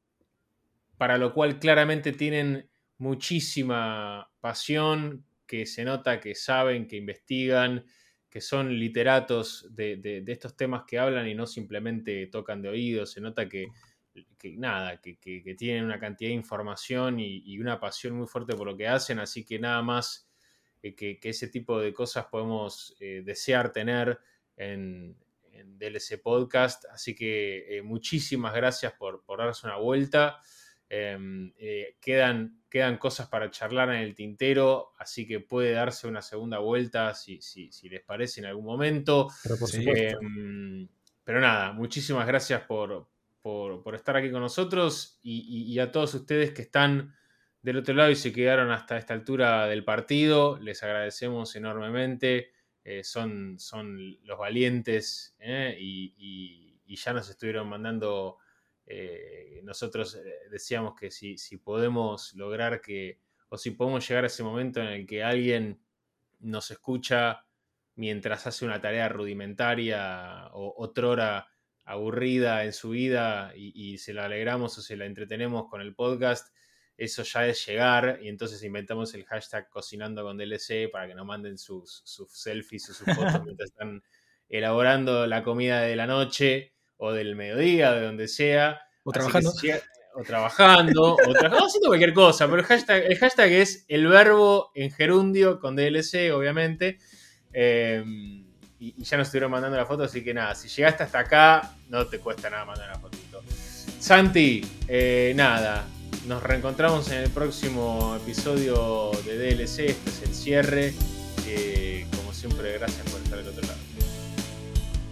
para lo cual claramente tienen muchísima pasión, que se nota que saben, que investigan que son literatos de, estos temas que hablan y no simplemente tocan de oído, se nota que, nada, que, tienen una cantidad de información y, una pasión muy fuerte por lo que hacen, así que nada más eh, que, ese tipo de cosas podemos eh, desear tener en, DLC Podcast, así que eh, muchísimas gracias por, por darse una vuelta. Em, eh, quedan, quedan cosas para charlar en el tintero, así que puede darse una segunda vuelta si, si, les parece en algún momento. Em, pero, nada, muchísimas gracias por, por, estar aquí con nosotros y, a todos ustedes que están del otro lado y se quedaron hasta esta altura del partido. Les agradecemos enormemente. Eh, son, son los valientes eh, y, y ya nos estuvieron mandando eh, nosotros eh, decíamos que si, podemos lograr que, o si podemos llegar a ese momento en el que alguien nos escucha mientras hace una tarea rudimentaria o otrora aburrida en su vida y, se la alegramos o se la entretenemos con el podcast, eso ya es llegar y entonces inventamos el hashtag cocinando con DLC para que nos manden sus, sus selfies o sus fotos mientras están elaborando la comida de la noche o del mediodía, de donde sea. O trabajando. o trabajando, o haciendo cualquier cosa, pero el hashtag, es el verbo en gerundio con DLC, obviamente. Em, y, ya nos estuvieron mandando la foto, así que nada, si llegaste hasta acá, no te cuesta nada mandar una fotito. Santi, eh, nada, nos reencontramos en el próximo episodio de DLC, este es el cierre. Eh, como siempre, gracias por estar del otro lado.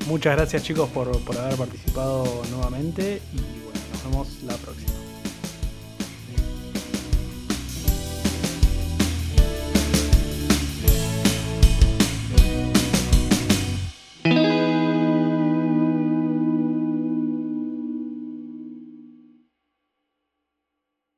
Muchas gracias chicos por, por haber participado nuevamente y bueno, nos vemos la próxima.